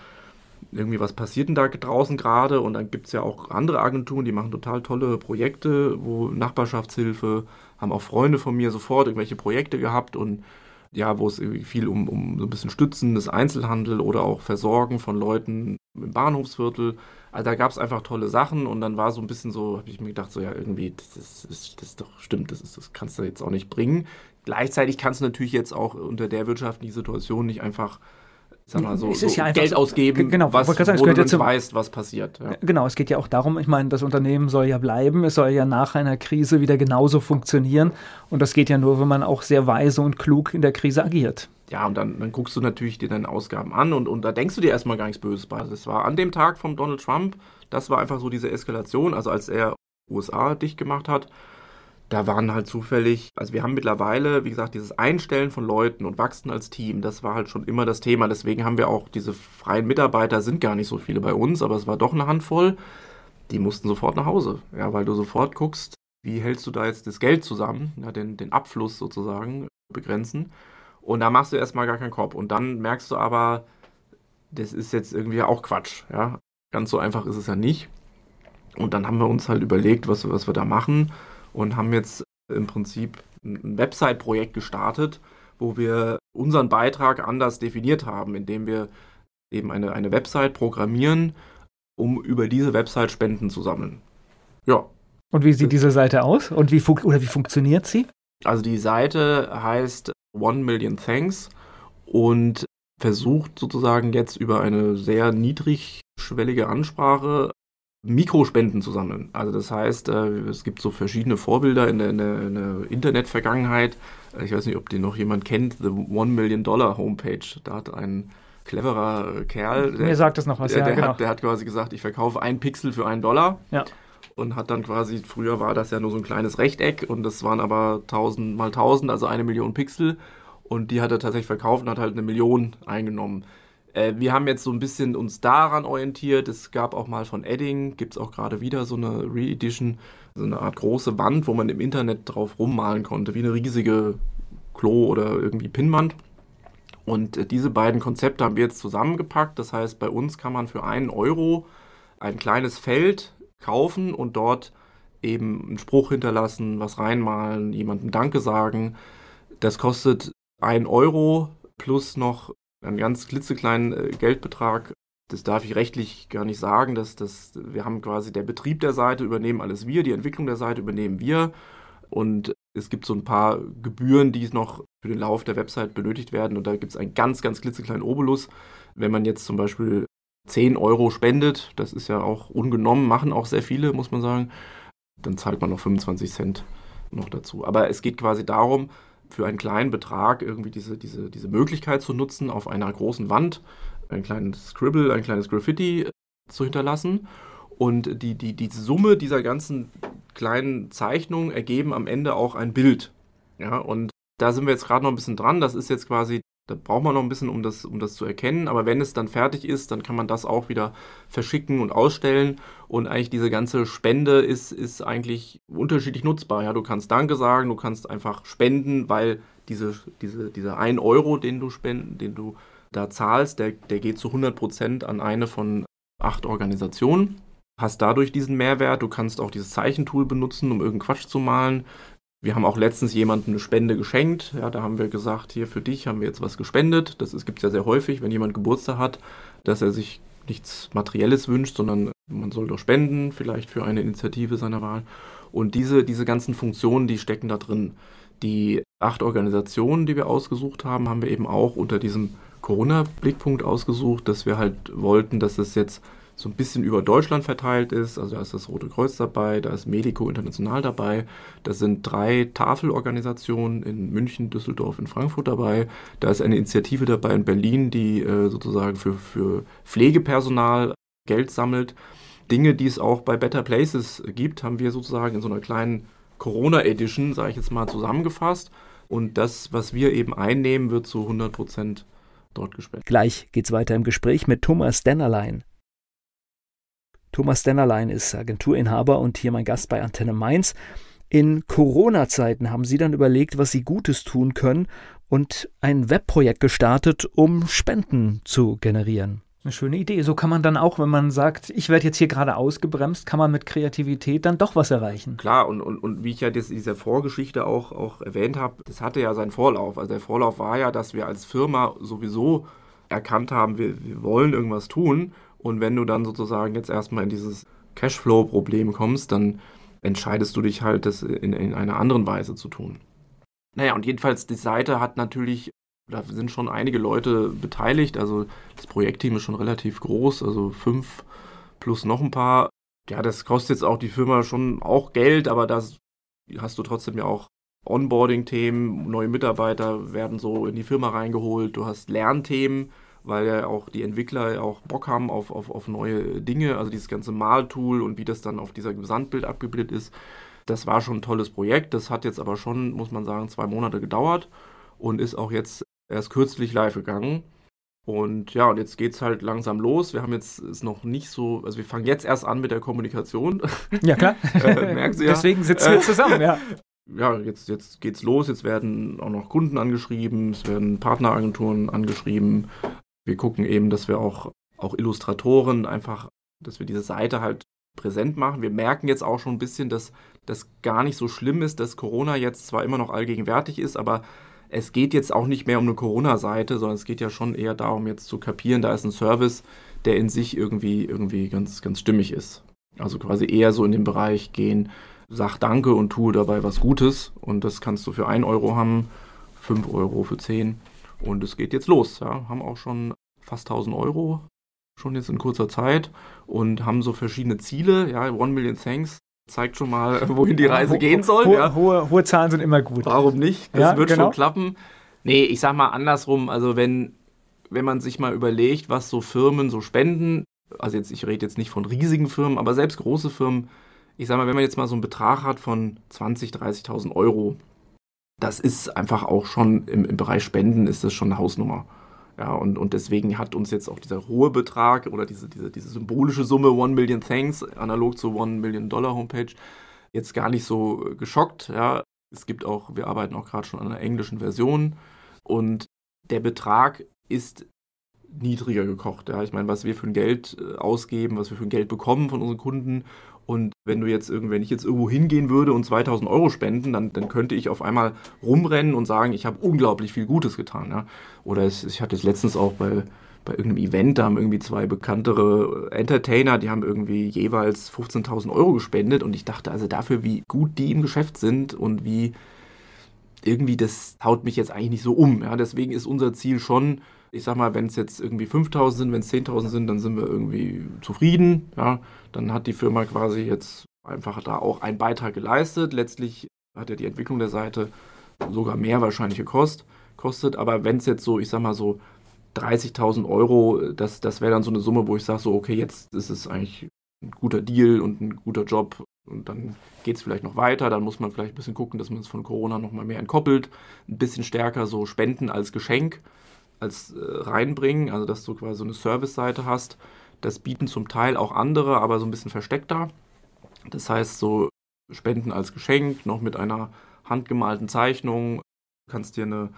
irgendwie, was passiert denn da draußen gerade? Und dann gibt es ja auch andere Agenturen, die machen total tolle Projekte, wo Nachbarschaftshilfe, haben auch Freunde von mir sofort irgendwelche Projekte gehabt und ja, wo es irgendwie viel um, um so ein bisschen Stützen des Einzelhandel oder auch Versorgen von Leuten im Bahnhofsviertel. Also da gab es einfach tolle Sachen und dann war so ein bisschen so, habe ich mir gedacht, so ja, irgendwie, das ist, das ist, doch stimmt, das, ist, das kannst du jetzt auch nicht bringen. Gleichzeitig kannst du natürlich jetzt auch unter der wirtschaftlichen Situation nicht einfach, sag mal so, Es ist so ja einfach Geld so- ausgeben, genau, was, sagen, wo du nicht weißt, was passiert. Ja. Genau, es geht ja auch darum, ich meine, das Unternehmen soll ja bleiben, es soll ja nach einer Krise wieder genauso funktionieren und das geht ja nur, wenn man auch sehr weise und klug in der Krise agiert. Ja, und dann, dann guckst du natürlich dir deine Ausgaben an und, und da denkst du dir erstmal gar nichts Böses bei. Das war an dem Tag von Donald Trump, das war einfach so diese Eskalation, also als er USA dicht gemacht hat, da waren halt zufällig, also wir haben mittlerweile, wie gesagt, dieses Einstellen von Leuten und wachsen als Team, das war halt schon immer das Thema. Deswegen haben wir auch diese freien Mitarbeiter, sind gar nicht so viele bei uns, aber es war doch eine Handvoll, die mussten sofort nach Hause. Ja, weil du sofort guckst, wie hältst du da jetzt das Geld zusammen, ja, den, den Abfluss sozusagen begrenzen. Und da machst du erstmal gar keinen Kopf. Und dann merkst du aber, das ist jetzt irgendwie auch Quatsch. Ja? Ganz so einfach ist es ja nicht. Und dann haben wir uns halt überlegt, was, was wir da machen und haben jetzt im Prinzip ein Website-Projekt gestartet, wo wir unseren Beitrag anders definiert haben, indem wir eben eine, eine Website programmieren, um über diese Website Spenden zu sammeln. Ja, Und wie sieht diese Seite aus? Und wie, oder wie funktioniert sie? Also die Seite heißt One Million Thanks und versucht sozusagen jetzt über eine sehr niedrigschwellige Ansprache Mikrospenden zu sammeln. Also das heißt, äh, es gibt so verschiedene Vorbilder in der, in der, in der Internetvergangenheit. Äh, Ich weiß nicht, ob den noch jemand kennt, The One Million Dollar Homepage. Da hat ein cleverer Kerl, Mir sagt das noch was, der, ja, der, genau. hat, der hat quasi gesagt, ich verkaufe einen Pixel für einen Dollar Ja. und hat dann quasi, früher war das ja nur so ein kleines Rechteck und das waren aber 1000 mal 1000, also eine Million Pixel und die hat er tatsächlich verkauft und hat halt eine Million eingenommen. Äh, wir haben jetzt so ein bisschen uns daran orientiert. Es gab auch mal von Edding, gibt es auch gerade wieder so eine Re-Edition, so eine Art große Wand, wo man im Internet drauf rummalen konnte, wie eine riesige Klo- oder irgendwie Pinnwand. Und äh, diese beiden Konzepte haben wir jetzt zusammengepackt. Das heißt, bei uns kann man für einen Euro ein kleines Feld kaufen und dort eben einen Spruch hinterlassen, was reinmalen, jemandem Danke sagen. Das kostet ein Euro plus noch einen ganz klitzekleinen äh, Geldbetrag. Das darf ich rechtlich gar nicht sagen. Dass das, wir haben quasi der Betrieb der Seite übernehmen alles wir, die Entwicklung der Seite übernehmen wir. Und es gibt so ein paar Gebühren, die noch für den Lauf der Website benötigt werden. Und da gibt es einen ganz, ganz klitzekleinen Obolus. Wenn man jetzt zum Beispiel 10 Euro spendet, das ist ja auch ungenommen, machen auch sehr viele, muss man sagen, dann zahlt man noch 25 Cent noch dazu. Aber es geht quasi darum, für einen kleinen Betrag irgendwie diese, diese, diese Möglichkeit zu nutzen, auf einer großen Wand ein kleines Scribble, ein kleines Graffiti zu hinterlassen. Und die, die, die Summe dieser ganzen kleinen Zeichnungen ergeben am Ende auch ein Bild. Ja, und da sind wir jetzt gerade noch ein bisschen dran. Das ist jetzt quasi, da braucht man noch ein bisschen, um das, um das zu erkennen. Aber wenn es dann fertig ist, dann kann man das auch wieder verschicken und ausstellen. Und eigentlich diese ganze Spende ist, ist eigentlich unterschiedlich nutzbar. Ja, du kannst Danke sagen, du kannst einfach spenden, weil diese, diese, dieser 1 Euro, den du spenden, den du da zahlst, der, der geht zu 100 Prozent an eine von acht Organisationen. hast dadurch diesen Mehrwert. Du kannst auch dieses Zeichentool benutzen, um irgendeinen Quatsch zu malen. Wir haben auch letztens jemandem eine Spende geschenkt. Ja, da haben wir gesagt, hier für dich haben wir jetzt was gespendet. Das gibt es ja sehr häufig, wenn jemand Geburtstag hat, dass er sich nichts Materielles wünscht, sondern man soll doch spenden, vielleicht für eine Initiative seiner Wahl. Und diese, diese ganzen Funktionen, die stecken da drin. Die acht Organisationen, die wir ausgesucht haben, haben wir eben auch unter diesem Corona-Blickpunkt ausgesucht, dass wir halt wollten, dass es jetzt so ein bisschen über Deutschland verteilt ist. Also da ist das Rote Kreuz dabei, da ist Medico International dabei, da sind drei Tafelorganisationen in München, Düsseldorf, in Frankfurt dabei. Da ist eine Initiative dabei in Berlin, die äh, sozusagen für, für Pflegepersonal Geld sammelt. Dinge, die es auch bei Better Places gibt, haben wir sozusagen in so einer kleinen Corona Edition, sage ich jetzt mal, zusammengefasst. Und das, was wir eben einnehmen, wird zu 100 Prozent dort gespendet. Gleich geht's weiter im Gespräch mit Thomas Dennerlein. Thomas Dennerlein ist Agenturinhaber und hier mein Gast bei Antenne Mainz. In Corona-Zeiten haben Sie dann überlegt, was Sie Gutes tun können und ein Webprojekt gestartet, um Spenden zu generieren. Eine schöne Idee. So kann man dann auch, wenn man sagt, ich werde jetzt hier gerade ausgebremst, kann man mit Kreativität dann doch was erreichen. Klar, und, und, und wie ich ja das in dieser Vorgeschichte auch, auch erwähnt habe, das hatte ja seinen Vorlauf. Also der Vorlauf war ja, dass wir als Firma sowieso erkannt haben, wir, wir wollen irgendwas tun. Und wenn du dann sozusagen jetzt erstmal in dieses Cashflow-Problem kommst, dann entscheidest du dich halt, das in, in einer anderen Weise zu tun. Naja, und jedenfalls, die Seite hat natürlich da sind schon einige Leute beteiligt. Also das Projektteam ist schon relativ groß, also fünf plus noch ein paar. Ja, das kostet jetzt auch die Firma schon auch Geld, aber da hast du trotzdem ja auch Onboarding-Themen, neue Mitarbeiter werden so in die Firma reingeholt, du hast Lernthemen, weil ja auch die Entwickler auch Bock haben auf, auf, auf neue Dinge, also dieses ganze Maltool und wie das dann auf dieser Gesamtbild abgebildet ist. Das war schon ein tolles Projekt, das hat jetzt aber schon, muss man sagen, zwei Monate gedauert und ist auch jetzt er ist kürzlich live gegangen. Und ja, und jetzt geht es halt langsam los. Wir haben jetzt ist noch nicht so, also wir fangen jetzt erst an mit der Kommunikation. Ja, klar. äh, merken Sie ja. Deswegen sitzen wir zusammen, ja. Ja, jetzt, jetzt geht's los. Jetzt werden auch noch Kunden angeschrieben, es werden Partneragenturen angeschrieben. Wir gucken eben, dass wir auch, auch Illustratoren einfach, dass wir diese Seite halt präsent machen. Wir merken jetzt auch schon ein bisschen, dass das gar nicht so schlimm ist, dass Corona jetzt zwar immer noch allgegenwärtig ist, aber es geht jetzt auch nicht mehr um eine Corona-Seite, sondern es geht ja schon eher darum, jetzt zu kapieren, da ist ein Service, der in sich irgendwie, irgendwie ganz, ganz stimmig ist. Also quasi eher so in den Bereich gehen, sag Danke und tue dabei was Gutes. Und das kannst du für 1 Euro haben, 5 Euro für 10. Und es geht jetzt los. Ja. Haben auch schon fast 1000 Euro, schon jetzt in kurzer Zeit. Und haben so verschiedene Ziele. Ja, One Million Thanks zeigt schon mal, wohin die Reise gehen soll. Hohe, ja. hohe, hohe, Zahlen sind immer gut. Warum nicht? Das ja, wird genau. schon klappen. Nee, ich sag mal andersrum, also wenn, wenn man sich mal überlegt, was so Firmen so spenden, also jetzt, ich rede jetzt nicht von riesigen Firmen, aber selbst große Firmen, ich sag mal, wenn man jetzt mal so einen Betrag hat von 20.000, 30.000 Euro, das ist einfach auch schon im, im Bereich Spenden ist das schon eine Hausnummer. Ja, und, und deswegen hat uns jetzt auch dieser hohe Betrag oder diese, diese, diese symbolische Summe One Million Thanks, analog zur One Million Dollar Homepage, jetzt gar nicht so geschockt. Ja, es gibt auch, wir arbeiten auch gerade schon an einer englischen Version und der Betrag ist niedriger gekocht. Ja. Ich meine, was wir für ein Geld äh, ausgeben, was wir für ein Geld bekommen von unseren Kunden. Und wenn du jetzt wenn ich jetzt irgendwo hingehen würde und 2000 Euro spenden, dann, dann könnte ich auf einmal rumrennen und sagen, ich habe unglaublich viel Gutes getan. Ja. Oder es, ich hatte es letztens auch bei, bei irgendeinem Event, da haben irgendwie zwei bekanntere Entertainer, die haben irgendwie jeweils 15.000 Euro gespendet und ich dachte also dafür, wie gut die im Geschäft sind und wie irgendwie das haut mich jetzt eigentlich nicht so um. Ja. Deswegen ist unser Ziel schon, ich sag mal, wenn es jetzt irgendwie 5000 sind, wenn es 10.000 sind, dann sind wir irgendwie zufrieden. Ja, dann hat die Firma quasi jetzt einfach da auch einen Beitrag geleistet. Letztlich hat ja die Entwicklung der Seite sogar mehr wahrscheinlich gekostet. Kostet, aber wenn es jetzt so, ich sag mal so 30.000 Euro, das, das wäre dann so eine Summe, wo ich sage, so, okay, jetzt ist es eigentlich ein guter Deal und ein guter Job und dann geht es vielleicht noch weiter. Dann muss man vielleicht ein bisschen gucken, dass man es von Corona nochmal mehr entkoppelt. Ein bisschen stärker so Spenden als Geschenk als äh, reinbringen, also dass du quasi so eine Service-Seite hast. Das bieten zum Teil auch andere, aber so ein bisschen versteckter. Das heißt, so Spenden als Geschenk, noch mit einer handgemalten Zeichnung. Du kannst dir eine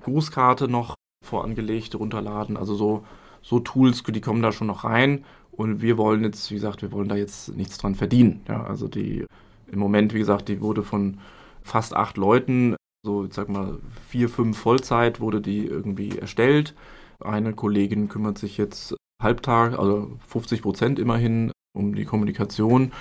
Grußkarte noch vorangelegt runterladen. Also so, so Tools, die kommen da schon noch rein. Und wir wollen jetzt, wie gesagt, wir wollen da jetzt nichts dran verdienen. Ja, also die im Moment, wie gesagt, die wurde von fast acht Leuten, so ich sag mal vier, fünf Vollzeit wurde die irgendwie erstellt. Eine Kollegin kümmert sich jetzt Halbtag, also 50 Prozent immerhin um die Kommunikation.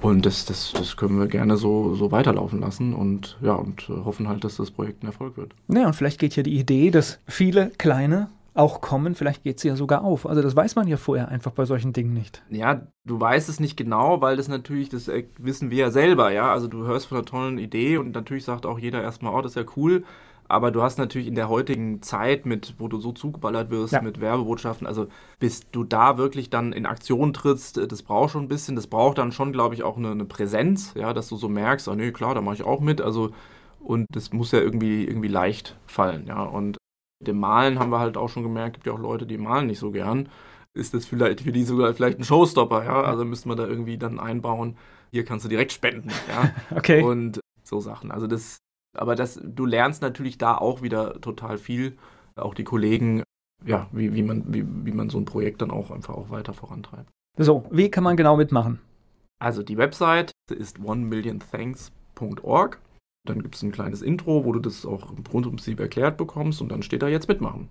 Und das, das, das können wir gerne so, so weiterlaufen lassen und ja, und hoffen halt, dass das Projekt ein Erfolg wird. Ja, und vielleicht geht ja die Idee, dass viele kleine auch kommen, vielleicht geht sie ja sogar auf. Also das weiß man ja vorher einfach bei solchen Dingen nicht. Ja, du weißt es nicht genau, weil das natürlich, das wissen wir ja selber, ja. Also du hörst von einer tollen Idee und natürlich sagt auch jeder erstmal, oh, das ist ja cool. Aber du hast natürlich in der heutigen Zeit, mit, wo du so zugeballert wirst ja. mit Werbebotschaften, also bis du da wirklich dann in Aktion trittst, das braucht schon ein bisschen, das braucht dann schon, glaube ich, auch eine, eine Präsenz, ja, dass du so merkst, oh nee, klar, da mache ich auch mit. Also und das muss ja irgendwie, irgendwie leicht fallen, ja. Und dem Malen haben wir halt auch schon gemerkt, gibt ja auch Leute, die malen nicht so gern. Ist das vielleicht für die sogar vielleicht ein Showstopper, ja? Also müsste man da irgendwie dann einbauen, hier kannst du direkt spenden, ja. okay. Und so Sachen. Also das, aber das, du lernst natürlich da auch wieder total viel. Auch die Kollegen, ja, wie, wie, man, wie, wie man so ein Projekt dann auch einfach auch weiter vorantreibt. So, wie kann man genau mitmachen? Also die Website ist onemillionthanks.org. Dann gibt es ein kleines Intro, wo du das auch im Grundprinzip erklärt bekommst und dann steht da jetzt mitmachen.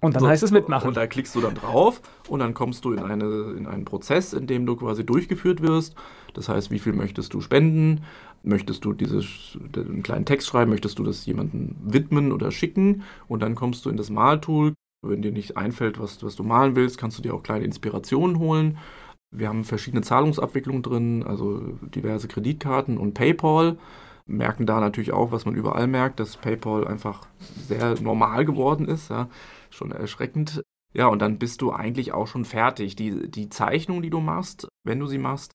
Und dann so, heißt es mitmachen. Und da klickst du dann drauf und dann kommst du in, eine, in einen Prozess, in dem du quasi durchgeführt wirst. Das heißt, wie viel möchtest du spenden? Möchtest du dieses, einen kleinen Text schreiben? Möchtest du das jemandem widmen oder schicken? Und dann kommst du in das Maltool. Wenn dir nicht einfällt, was, was du malen willst, kannst du dir auch kleine Inspirationen holen. Wir haben verschiedene Zahlungsabwicklungen drin, also diverse Kreditkarten und PayPal merken da natürlich auch, was man überall merkt, dass PayPal einfach sehr normal geworden ist. Ja. Schon erschreckend. Ja, und dann bist du eigentlich auch schon fertig. Die, die Zeichnung, die du machst, wenn du sie machst,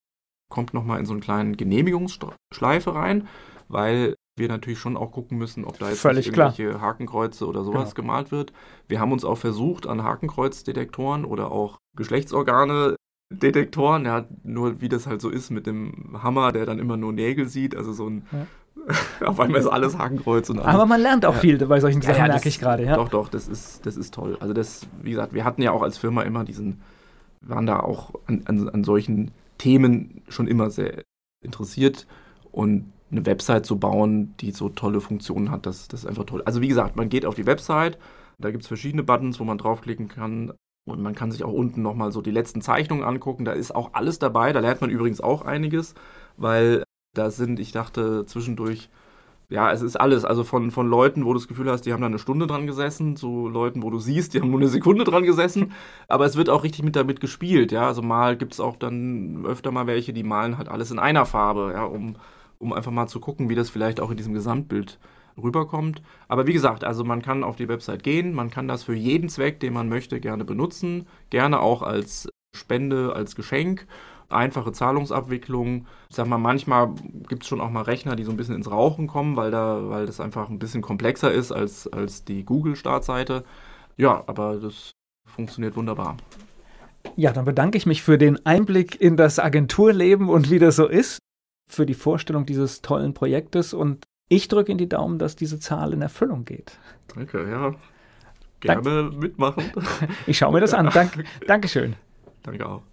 kommt nochmal in so einen kleinen Genehmigungsschleife rein, weil wir natürlich schon auch gucken müssen, ob da jetzt irgendwelche klar. Hakenkreuze oder sowas genau. gemalt wird. Wir haben uns auch versucht an Hakenkreuzdetektoren oder auch Geschlechtsorgane Detektoren, ja, nur wie das halt so ist mit dem Hammer, der dann immer nur Nägel sieht, also so ein ja. Auf einmal ist alles Hakenkreuz und alles. Aber man lernt auch ja. viel bei solchen Sachen, ja, merke ich gerade. Ja. Doch, doch, das ist, das ist toll. Also das, wie gesagt, wir hatten ja auch als Firma immer diesen, waren da auch an, an, an solchen Themen schon immer sehr interessiert und eine Website zu bauen, die so tolle Funktionen hat, das, das ist einfach toll. Also wie gesagt, man geht auf die Website, da gibt es verschiedene Buttons, wo man draufklicken kann. Und man kann sich auch unten nochmal so die letzten Zeichnungen angucken. Da ist auch alles dabei. Da lernt man übrigens auch einiges, weil da sind, ich dachte zwischendurch, ja, es ist alles. Also von, von Leuten, wo du das Gefühl hast, die haben da eine Stunde dran gesessen, zu Leuten, wo du siehst, die haben nur eine Sekunde dran gesessen. Aber es wird auch richtig mit damit gespielt, ja. Also mal gibt es auch dann öfter mal welche, die malen halt alles in einer Farbe, ja, um, um einfach mal zu gucken, wie das vielleicht auch in diesem Gesamtbild rüberkommt. Aber wie gesagt, also man kann auf die Website gehen, man kann das für jeden Zweck, den man möchte, gerne benutzen. Gerne auch als Spende, als Geschenk einfache Zahlungsabwicklung. Ich sag mal, manchmal gibt es schon auch mal Rechner, die so ein bisschen ins Rauchen kommen, weil, da, weil das einfach ein bisschen komplexer ist als, als die Google-Startseite. Ja, aber das funktioniert wunderbar. Ja, dann bedanke ich mich für den Einblick in das Agenturleben und wie das so ist, für die Vorstellung dieses tollen Projektes und ich drücke in die Daumen, dass diese Zahl in Erfüllung geht. Danke, ja. Gerne Dank. mitmachen. Ich schaue mir das an. Dank, Dankeschön. Danke auch.